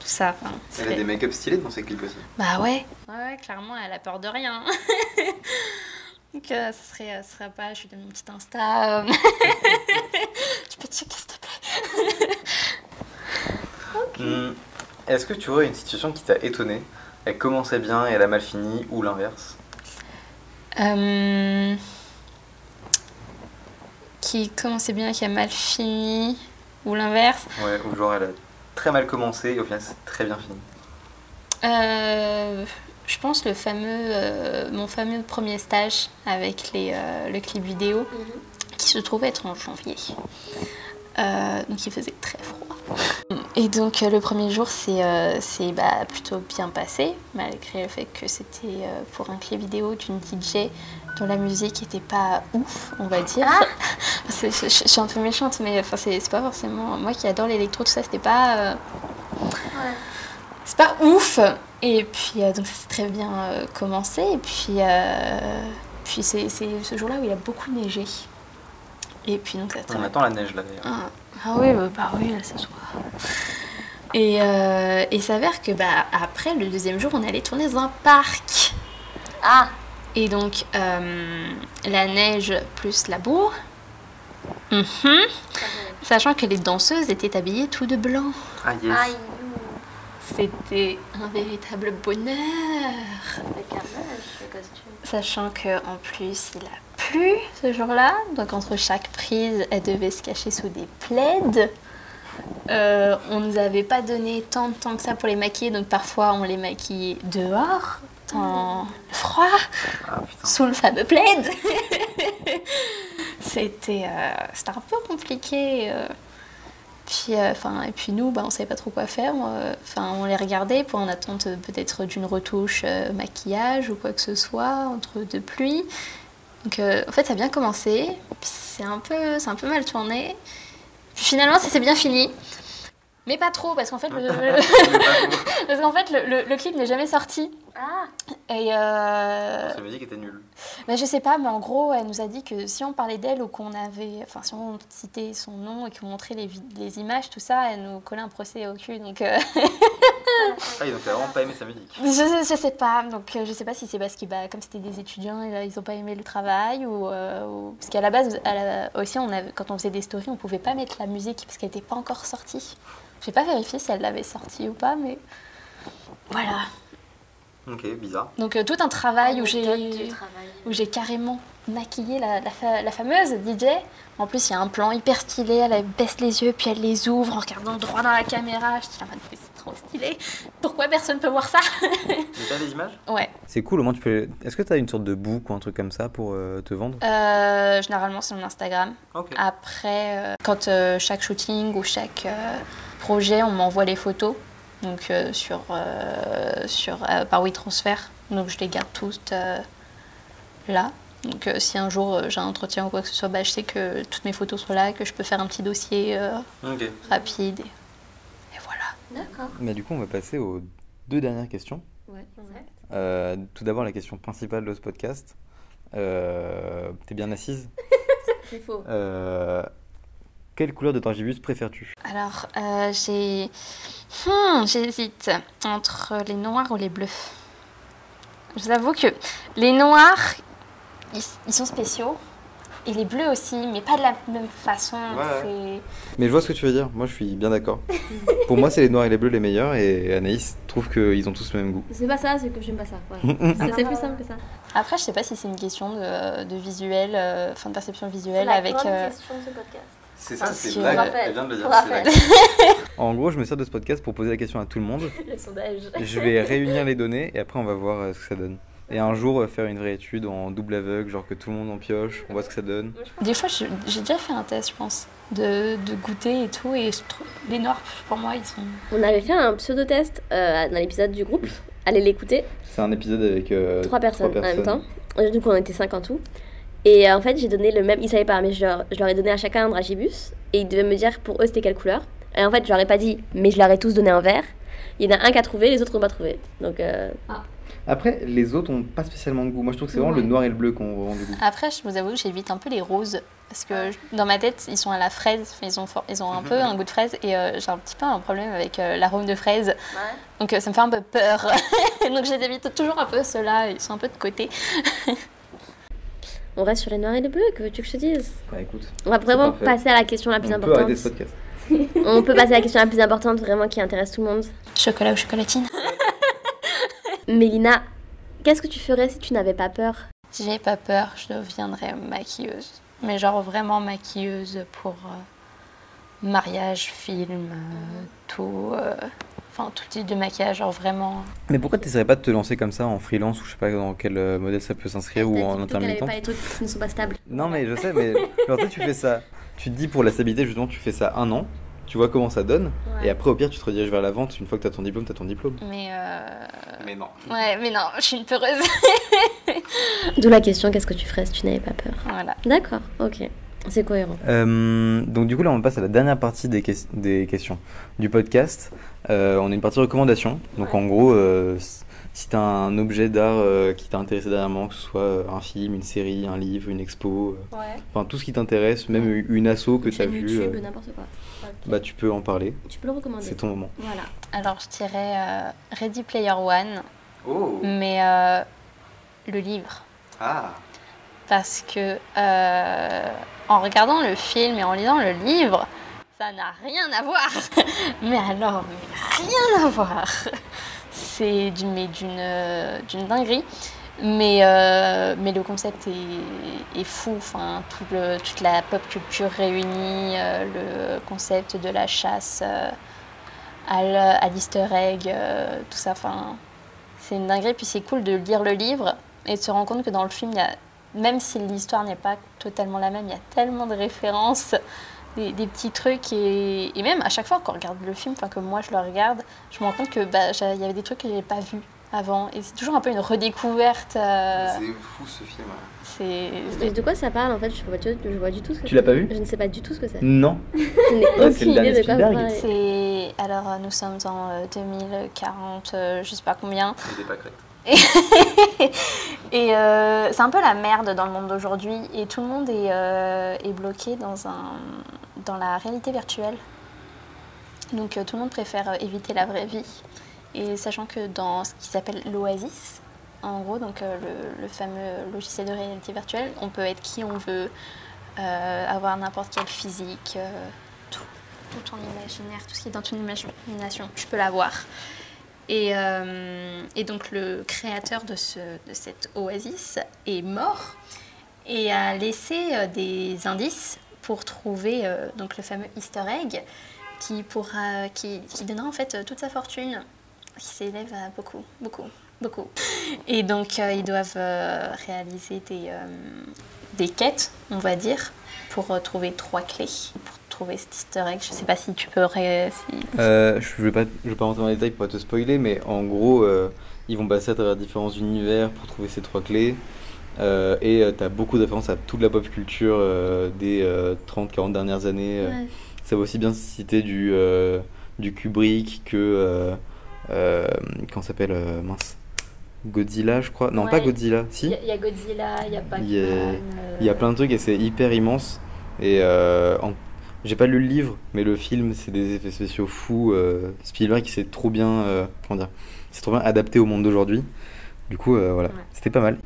Speaker 7: tout ça. enfin,
Speaker 1: Elle a des make-up stylés dans ses clips aussi.
Speaker 7: bah ouais. Ouais, ouais, clairement, elle a peur de rien. Donc, euh, ce serait, euh, ce serait pas, je lui donne mon petit Insta. euh. tu peux checker, s'il te plaît.
Speaker 1: Hmm. Est-ce que tu aurais une situation qui t'a étonné Elle commençait bien et elle a mal fini ou l'inverse
Speaker 7: Euh, Qui commençait bien, qui a mal fini, ou l'inverse.
Speaker 1: Ouais, ou genre elle a très mal commencé et au final c'est très bien fini.
Speaker 7: Euh, je pense le fameux, euh, mon fameux premier stage avec les, euh, le clip vidéo qui se trouvait être en janvier. Euh, donc il faisait très froid. Et donc euh, le premier jour c'est euh, bah, plutôt bien passé malgré le fait que c'était euh, pour un clip vidéo d'une DJ dont la musique était pas ouf on va dire. C'est- je, je- je suis un peu méchante mais enfin, c'est pas forcément moi qui adore l'électro tout ça c'était pas euh, c'est pas ouf. Et puis, donc ça s'est très bien commencé. Et puis, puis c'est ce jour-là où il a beaucoup neigé. Et puis, donc ça très
Speaker 1: On attend la neige là d'ailleurs.
Speaker 7: Ah, ah oui, bah, bah oui, là, ce soir. Et euh, il s'avère que bah, après, le deuxième jour, on allait tourner dans un parc.
Speaker 8: Ah
Speaker 7: Et donc, euh, la neige plus la boue. Mhm. Sachant que les danseuses étaient habillées tout de blanc.
Speaker 1: Ah yes.
Speaker 8: Aïe
Speaker 7: C'était un véritable bonheur.
Speaker 8: Le carnage, le costume.
Speaker 7: Sachant que en plus il a plu ce jour-là, donc entre chaque prise, elle devait se cacher sous des plaids. Euh, on nous avait pas donné tant de temps que ça pour les maquiller, donc parfois on les maquillait dehors, dans le froid,
Speaker 1: Ah
Speaker 7: sous le fameux plaid. C'était euh, c'était un peu compliqué. euh. Puis, enfin, et puis nous, bah, on savait pas trop quoi faire. Enfin, on les regardait pour en attente peut-être d'une retouche maquillage ou quoi que ce soit entre deux pluies. Donc, euh, en fait, ça a bien commencé. Puis C'est un peu, c'est un peu mal tourné. Puis finalement, ça s'est bien fini. Mais pas trop, parce qu'en fait, le, parce fait, le clip n'est jamais sorti.
Speaker 8: Ah
Speaker 7: Et euh,
Speaker 1: Sa musique était nulle.
Speaker 7: bah, je sais pas, mais en gros, elle nous a dit que si on parlait d'elle ou qu'on avait. Enfin, si on citait son nom et qu'on montrait les, images, tout ça, elle nous collait un procès au cul. Donc, euh,
Speaker 1: Ah, donc elle a vraiment pas aimé sa musique.
Speaker 7: je, je sais pas. Donc, euh, je sais pas si c'est parce que, bah, comme c'était des étudiants, ils ont pas aimé le travail ou. euh, ou- Parce qu'à la base, à la- aussi, on avait, quand on faisait des stories, on pouvait pas mettre la musique parce qu'elle était pas encore sortie. J'ai pas vérifié si elle l'avait sortie ou pas, mais. Voilà.
Speaker 1: Ok, bizarre.
Speaker 7: Donc, euh, tout un travail où j'ai.
Speaker 8: Du travail.
Speaker 7: où j'ai carrément maquillé la, la, fa- la fameuse DJ. En plus, il y a un plan hyper stylé, elle baisse les yeux, puis elle les ouvre en regardant droit dans la caméra. Je dis, ah, c'est trop stylé. Pourquoi personne peut voir ça?
Speaker 1: T'as des images?
Speaker 7: Ouais.
Speaker 1: C'est cool, au moins tu peux. Est-ce que t'as une sorte de book ou un truc comme ça pour euh, te vendre?
Speaker 7: Euh, généralement, c'est mon Instagram. Après, euh, quand euh, chaque shooting ou chaque euh, projet, on m'envoie les photos. Donc, euh, sur, euh, sur, euh, par WeTransfer. Donc, je les garde toutes euh, là. Donc, euh, si un jour euh, j'ai un entretien ou quoi que ce soit, bah, je sais que toutes mes photos sont là, que je peux faire un petit dossier euh, rapide. Et, et voilà.
Speaker 8: D'accord.
Speaker 1: Bah, du coup, on va passer aux deux dernières questions.
Speaker 8: Ouais, exact.
Speaker 1: Euh, tout d'abord, la question principale de ce podcast. Euh, T'es bien assise?
Speaker 8: C'est faux.
Speaker 1: Quelle couleur de dragibus préfères-tu?
Speaker 7: Alors, euh, j'ai. Hmm, J'hésite entre les noirs ou les bleus. Je vous avoue que les noirs, ils, ils sont spéciaux. Et les bleus aussi, mais pas de la même façon.
Speaker 1: Ouais, Mais je vois ce que tu veux dire. Moi, je suis bien d'accord. Pour moi, c'est les noirs et les bleus les meilleurs. Et Anaïs trouve qu'ils ont tous le même goût.
Speaker 8: C'est pas ça, c'est que j'aime pas ça. C'est- plus simple que ça.
Speaker 7: Après, je sais pas si c'est une question de, de visuel, euh, enfin de perception visuelle
Speaker 8: la
Speaker 7: avec. euh,
Speaker 8: question de ce podcast.
Speaker 1: C'est
Speaker 7: ça, c'est rappel,
Speaker 1: Elle vient de le
Speaker 8: dire.
Speaker 1: En gros, je me sers de ce podcast pour poser la question à tout le monde.
Speaker 8: Le sondage.
Speaker 1: Je vais réunir les données et après, on va voir euh, ce que ça donne. Et un jour, euh, faire une vraie étude en double aveugle, genre que tout le monde en pioche, on voit ce que ça donne.
Speaker 7: Des fois, j'ai déjà fait un test, je pense, de, de goûter et tout. Et je trouve les noirs, pour moi, ils sont.
Speaker 8: On avait fait un pseudo-test euh, dans l'épisode du groupe. Allez l'écouter.
Speaker 1: C'est un épisode avec euh,
Speaker 8: trois personnes, en même temps. Du coup, on était cinq en tout. Et euh, en fait, j'ai donné le même. Ils savaient pas, mais je leur, je leur ai donné à chacun un dragibus. Et ils devaient me dire pour eux c'était quelle couleur. Et en fait, je leur ai pas dit, mais je leur ai tous donné un vert. Il y en a un qui a trouvé, les autres n'ont pas trouvé. Donc, euh,
Speaker 1: Après, les autres ont pas spécialement de goût. Moi, je trouve que c'est vraiment le noir et le bleu qui ont vraiment du goût.
Speaker 7: Après, je vous avoue j'évite un peu les roses. Parce que je- dans ma tête, ils sont à la fraise. Enfin, ils, ont, for- ils ont un peu un goût de fraise. Et euh, j'ai un petit peu un problème avec euh, l'arôme de fraise. Donc euh, ça me fait un peu peur. Donc je les évite toujours un peu ceux-là. Ils sont un peu de côté.
Speaker 8: on reste sur les noirs et les bleus. Que veux-tu que je te dise?
Speaker 1: Bah écoute.
Speaker 8: On va vraiment
Speaker 1: parfait.
Speaker 8: passer à la question la plus
Speaker 1: on peut
Speaker 8: importante.
Speaker 1: arrêter ce podcast.
Speaker 8: on peut passer à la question la plus importante, vraiment qui intéresse tout le monde.
Speaker 7: Chocolat ou chocolatine?
Speaker 8: Mélina, qu'est-ce que tu ferais si tu n'avais pas peur?
Speaker 7: Si j'avais pas peur, je deviendrais maquilleuse. Mais genre vraiment maquilleuse pour euh, mariage, film, euh, tout. euh, Enfin, tout type de maquillage, genre vraiment.
Speaker 1: Mais pourquoi tu n'essaierais pas de te lancer comme ça en freelance ou je sais pas dans quel euh, modèle ça peut s'inscrire ou en intermittent
Speaker 8: pas les trucs qui ne sont pas stables.
Speaker 1: Non, mais je sais, mais genre, tu fais ça. Tu te dis pour la stabilité, justement, tu fais ça un an, tu vois comment ça donne,
Speaker 7: Ouais.
Speaker 1: et après, au pire, tu te rediriges vers la vente. Une fois que tu as ton diplôme, tu as ton diplôme.
Speaker 7: Mais. euh,
Speaker 1: Mais non.
Speaker 7: Ouais, mais non, je suis une peureuse.
Speaker 8: D'où la question qu'est-ce que tu ferais si tu n'avais pas peur?
Speaker 7: Voilà.
Speaker 8: D'accord, ok. C'est cohérent.
Speaker 1: Euh, donc, du coup, là, on passe à la dernière partie des questions du podcast. Euh, on a une partie recommandation. Donc, en gros, euh, si tu as un objet d'art euh, qui t'a intéressé dernièrement, que ce soit un film, une série, un livre, une expo,
Speaker 7: Ouais.
Speaker 1: enfin tout ce qui t'intéresse, même une asso que tu as
Speaker 8: Chaîne
Speaker 1: vu,
Speaker 8: YouTube,
Speaker 1: euh,
Speaker 8: n'importe quoi. Ok.
Speaker 1: bah, tu peux en parler.
Speaker 8: Tu peux le recommander.
Speaker 1: C'est ton moment.
Speaker 8: Voilà.
Speaker 7: Alors, je dirais euh, Ready Player One,
Speaker 1: Oh
Speaker 7: mais euh, le livre.
Speaker 1: Ah
Speaker 7: Parce que euh, en regardant le film et en lisant le livre, ça n'a rien à voir. mais alors, mais rien à voir. C'est euh, d'une dinguerie. Mais, euh, mais le concept est, fou. Enfin, toute la pop culture réunie, euh, le concept de la chasse à l'easter egg, tout ça. Enfin, c'est une dinguerie. Puis c'est cool de lire le livre et de se rendre compte que dans le film, même si l'histoire n'est pas totalement la même, il y a tellement de références, des, des petits trucs. Et, et même à chaque fois qu'on regarde le film, enfin que moi je le regarde, je me rends compte que bah, y avait des trucs que je n'avais pas vus avant. Et c'est toujours un peu une redécouverte. euh,
Speaker 1: fou ce film.
Speaker 7: c'est
Speaker 8: Et de quoi ça parle en fait? Je vois, du- je vois du tout ce que
Speaker 1: Tu l'as pas vu?
Speaker 8: Je ne sais pas du tout ce que c'est.
Speaker 1: Non.
Speaker 8: Je n'ai
Speaker 1: Ouais, c'est
Speaker 8: aucune idée de quoi.
Speaker 7: C'est alors euh, nous sommes en euh, 2040, euh, je sais pas combien.
Speaker 1: pas correct.
Speaker 7: Et euh, c'est un peu la merde dans le monde d'aujourd'hui et tout le monde est, euh, est bloqué dans, un, dans la réalité virtuelle. Donc euh, tout le monde préfère euh, éviter la vraie vie. Et sachant que dans ce qui s'appelle l'Oasis, en gros, donc euh, le, fameux logiciel de réalité virtuelle, on peut être qui on veut, avoir n'importe quel physique, tout, tout ton imaginaire, tout ce qui est dans ton imagination, tu peux l'avoir. Et, donc le créateur de, ce, de cette oasis est mort et a laissé des indices pour trouver euh, donc le fameux Easter egg qui, pourra, qui, donnera en fait euh, toute sa fortune, qui s'élève à beaucoup, beaucoup, beaucoup. Et donc euh, ils doivent réaliser des, des quêtes, on va dire, pour trouver trois clés, pour trouver cet Easter egg. Je sais pas si tu peux... ré- si-
Speaker 1: je ne vais, pas- rentrer dans les détails pour te spoiler, mais en gros, ils vont passer à travers différents univers pour trouver ces trois clés. Euh, et tu as beaucoup de références à toute la pop culture euh, des 30-40 dernières années. euh.
Speaker 8: Ouais.
Speaker 1: Ça va aussi bien citer du, euh, du Kubrick que. Euh, euh, ça s'appelle euh, Mince. Godzilla, je crois. Non,
Speaker 7: Ouais.
Speaker 1: pas Godzilla, si?
Speaker 7: Il y, a- il y a Godzilla, il y a Pac-Man.
Speaker 1: Il y a-
Speaker 7: euh,
Speaker 1: Il y a plein de trucs et c'est hyper immense. Et euh, en- j'ai pas lu le livre, mais le film, c'est des effets spéciaux fous. Euh, Spielberg, il s'est trop bien, euh, comment dire, il s'est trop bien adapté au monde d'aujourd'hui. Du coup, euh, voilà, c'était pas mal.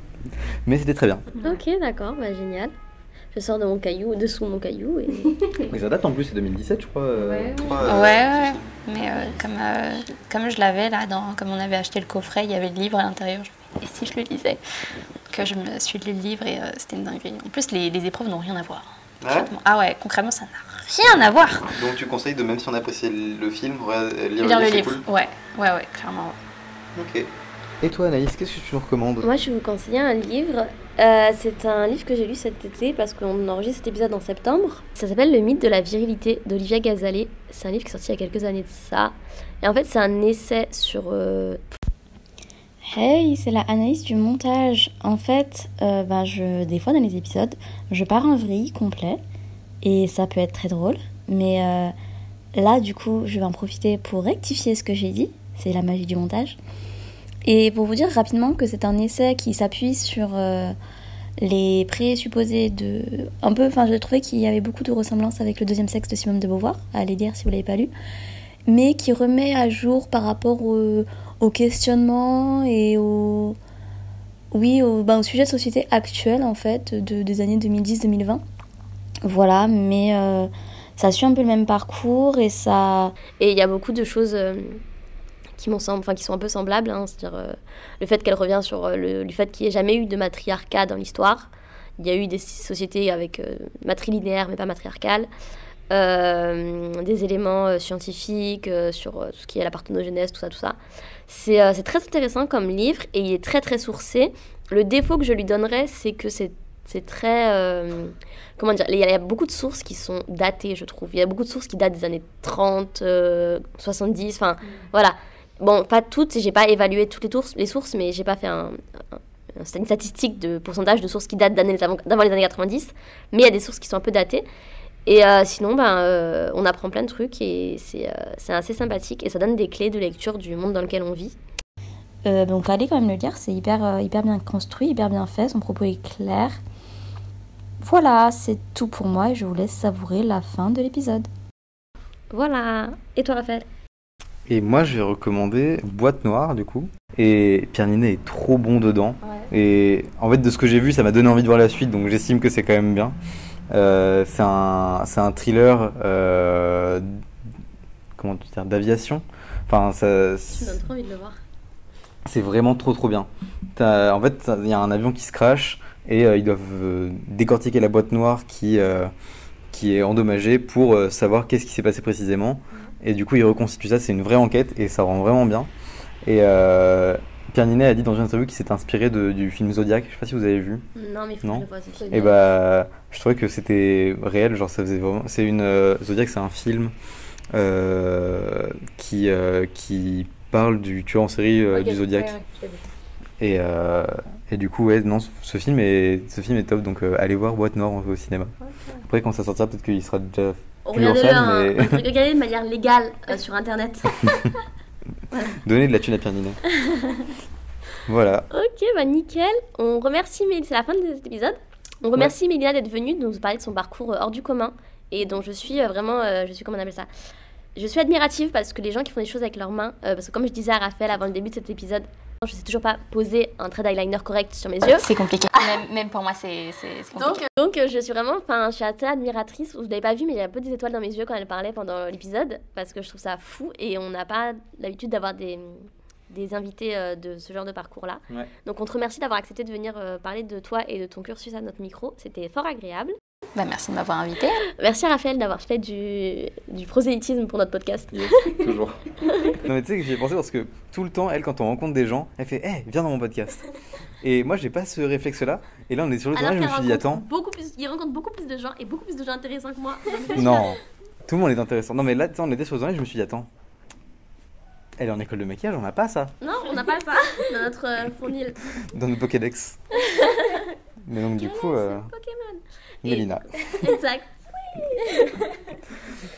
Speaker 1: Mais c'était très bien.
Speaker 8: Ok, d'accord, bah, génial. Je sors de mon caillou, dessous mon caillou et
Speaker 1: Mais ça date en plus, c'est 2017, je crois. euh,
Speaker 9: Ouais,
Speaker 1: je
Speaker 9: ouais.
Speaker 1: crois,
Speaker 7: Ouais,
Speaker 1: euh,
Speaker 7: ouais. Mais euh, comme, euh, comme je l'avais là, dans, comme on avait acheté le coffret, il y avait le livre à l'intérieur. Je me dis, Et si je le lisais? Que je me suis lu le livre et euh, c'était une dinguerie. En plus, les, les épreuves n'ont rien à voir.
Speaker 1: Ah ouais?
Speaker 7: Concrètement. Ah ouais, concrètement, ça n'a rien à voir.
Speaker 1: Donc tu conseilles de même si on apprécie le film, lire,
Speaker 7: Lire le livre. Ouais, ouais, ouais, clairement.
Speaker 1: Ok. Et toi Anaïs, qu'est-ce que tu nous recommandes?
Speaker 8: Moi, je vais vous conseiller un livre. Euh, c'est un livre que j'ai lu cet été parce qu'on enregistre cet épisode en septembre. Ça s'appelle Le mythe de la virilité d'Olivia Gazalet. C'est un livre qui est sorti il y a quelques années de ça. Et en fait, c'est un essai sur. euh,
Speaker 10: Hey, c'est la Anaïs du montage. En fait, euh, ben, je, des fois dans les épisodes, je pars en vrille complet et ça peut être très drôle. Mais euh, là, du coup, je vais en profiter pour rectifier ce que j'ai dit. C'est la magie du montage. Et pour vous dire rapidement que c'est un essai qui s'appuie sur euh, les présupposés de... Un peu, enfin, j'ai trouvé qu'il y avait beaucoup de ressemblances avec le deuxième sexe de Simone de Beauvoir. Allez lire si vous l'avez pas lu. Mais qui remet à jour par rapport au, au questionnement et au... Oui, au, ben, sujet de société actuel, en fait, de, des années 2010-2020. Voilà, mais euh, ça suit un peu le même parcours et ça...
Speaker 8: Et il y a beaucoup de choses euh, qui, m'ont enfin, qui sont un peu semblables. hein. C'est-à-dire euh, le fait qu'elle revient sur euh, le, le fait qu'il n'y ait jamais eu de matriarcat dans l'histoire. Il y a eu des sociétés avec euh, matrilinéaires, mais pas matriarcales. Euh, des éléments scientifiques sur tout ce qui est la parthénogenèse, tout ça, tout ça. C'est très intéressant comme livre et il est très très sourcé. Le défaut que je lui donnerais, c'est que c'est c'est très. euh, comment dire Il y a il y a beaucoup de sources qui sont datées, je trouve. Il y a beaucoup de sources qui datent des années 30, euh, 70, enfin voilà. Bon, pas toutes, j'ai pas évalué toutes les, sources, les sources, mais j'ai pas fait un, un- un- une statistique de pourcentage de sources qui datent d'avant les années 90, mais il y a des sources qui sont un peu datées. Et euh, sinon, ben, euh, on apprend plein de trucs et c'est euh, c'est assez sympathique et ça donne des clés de lecture du monde dans lequel on vit.
Speaker 10: Euh, donc allez quand même le lire, c'est hyper, hyper bien construit, hyper bien fait, son propos est clair. Voilà, c'est tout pour moi et je vous laisse savourer la fin de l'épisode.
Speaker 8: Voilà. Et toi, Raphaël?
Speaker 1: Et moi, je vais recommander Boîte Noire, du coup. Et Pierre Ninet est trop bon dedans. Et en fait, de ce que j'ai vu, ça m'a donné envie de voir la suite, donc j'estime que c'est quand même bien. Euh, c'est un, un thriller, euh, comment dire, d'aviation. Enfin, ça,
Speaker 8: Tu me donnes trop envie de le voir.
Speaker 1: c'est vraiment trop trop bien. En fait, il y a un avion qui se crache et euh, ils doivent décortiquer la boîte noire qui, qui est endommagée pour savoir qu'est-ce qui s'est passé précisément. Et du coup, ils reconstituent ça. C'est une vraie enquête et ça rend vraiment bien. Et euh, Pierre Ninet a dit dans une interview qu'il s'est inspiré de- du film Zodiac. Je sais pas si vous avez vu.
Speaker 8: Non, mais il faut
Speaker 1: Non.
Speaker 8: que je le vois. c'est
Speaker 1: Et bah, je trouvais que c'était réel, genre ça faisait vraiment. C'est une euh, Zodiac, c'est un film euh, qui euh, qui parle du tueur en série euh, du Zodiac. Et euh, et du coup, ouais, non, ce film est ce film est top, donc euh, allez voir Boîte Noire au cinéma. Après, quand ça sortira, peut-être qu'il sera déjà
Speaker 8: Regardez-le hein.
Speaker 1: mais
Speaker 8: Regardez de manière légale euh, sur internet.
Speaker 1: donnez de la thune à Pierre Ninet. Voilà.
Speaker 8: Ok, bah nickel. On remercie Mélina, c'est la fin de cet épisode. On remercie Mélina d'être venue de nous parler de son parcours euh, hors du commun et dont je suis euh, vraiment, euh, je suis comment on appelle ça? Je suis admirative parce que les gens qui font des choses avec leurs mains, euh, parce que comme je disais à Raphaël avant le début de cet épisode, je sais toujours pas poser un trait d'eyeliner correct sur mes yeux.
Speaker 7: C'est compliqué. Même, même pour moi, c'est c'est- c'est
Speaker 8: Donc,
Speaker 7: compliqué.
Speaker 8: donc euh, je suis vraiment, enfin, je suis assez admiratrice. Vous l'avez pas vu, mais il y a un peu des étoiles dans mes yeux quand elle parlait pendant l'épisode, parce que je trouve ça fou et on n'a pas l'habitude d'avoir des, des invités euh, de ce genre de parcours-là.
Speaker 1: Ouais.
Speaker 8: Donc on te remercie d'avoir accepté de venir euh, parler de toi et de ton cursus à notre micro. C'était fort agréable.
Speaker 7: Bah, merci de m'avoir invité.
Speaker 8: Merci à Raphaël d'avoir fait du, du prosélytisme pour notre podcast.
Speaker 1: Toujours. non mais tu sais que j'y ai pensé parce que tout le temps, elle, quand on rencontre des gens, elle fait Hé, viens dans mon podcast. Et moi, j'ai pas ce réflexe-là. Et là, on est sur le tournage, je me suis dit Attends,
Speaker 8: beaucoup plus, il rencontre beaucoup plus de gens et beaucoup plus de gens intéressants que moi.
Speaker 1: non, tout le monde est intéressant. Non mais là, on était sur le tournage, je me suis dit Attends, elle est en école de maquillage, on n'a pas ça
Speaker 8: Non, on n'a pas ça dans notre euh, fournil.
Speaker 1: dans nos Pokédex. mais donc, du coup, euh,
Speaker 8: Pokémon?
Speaker 1: Mélina.
Speaker 8: Exact.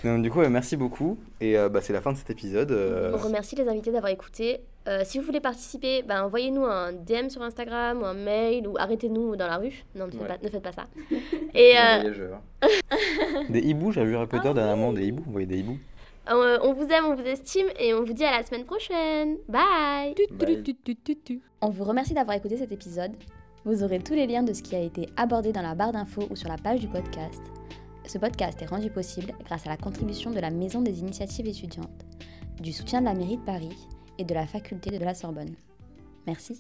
Speaker 1: Donc, du coup, euh, merci beaucoup. Et euh, bah, c'est la fin de cet épisode. euh,
Speaker 8: On remercie les invités d'avoir écouté. Euh, si vous voulez participer, ben, envoyez-nous un DM sur Instagram ou un mail ou arrêtez-nous dans la rue. Non, ne faites,
Speaker 1: Ouais.
Speaker 8: pas, ne faites pas ça. Et
Speaker 1: des
Speaker 8: euh,
Speaker 1: hiboux, j'ai vu Harry Potter dernièrement, des hiboux. Vous voyez des hiboux
Speaker 8: euh, on vous aime, on vous estime et on vous dit à la semaine prochaine. Bye
Speaker 1: Bye.
Speaker 10: On vous remercie d'avoir écouté cet épisode. Vous aurez tous les liens de ce qui a été abordé dans la barre d'infos ou sur la page du podcast. Ce podcast est rendu possible grâce à la contribution de la Maison des initiatives étudiantes, du soutien de la mairie de Paris et de la faculté de la Sorbonne. Merci.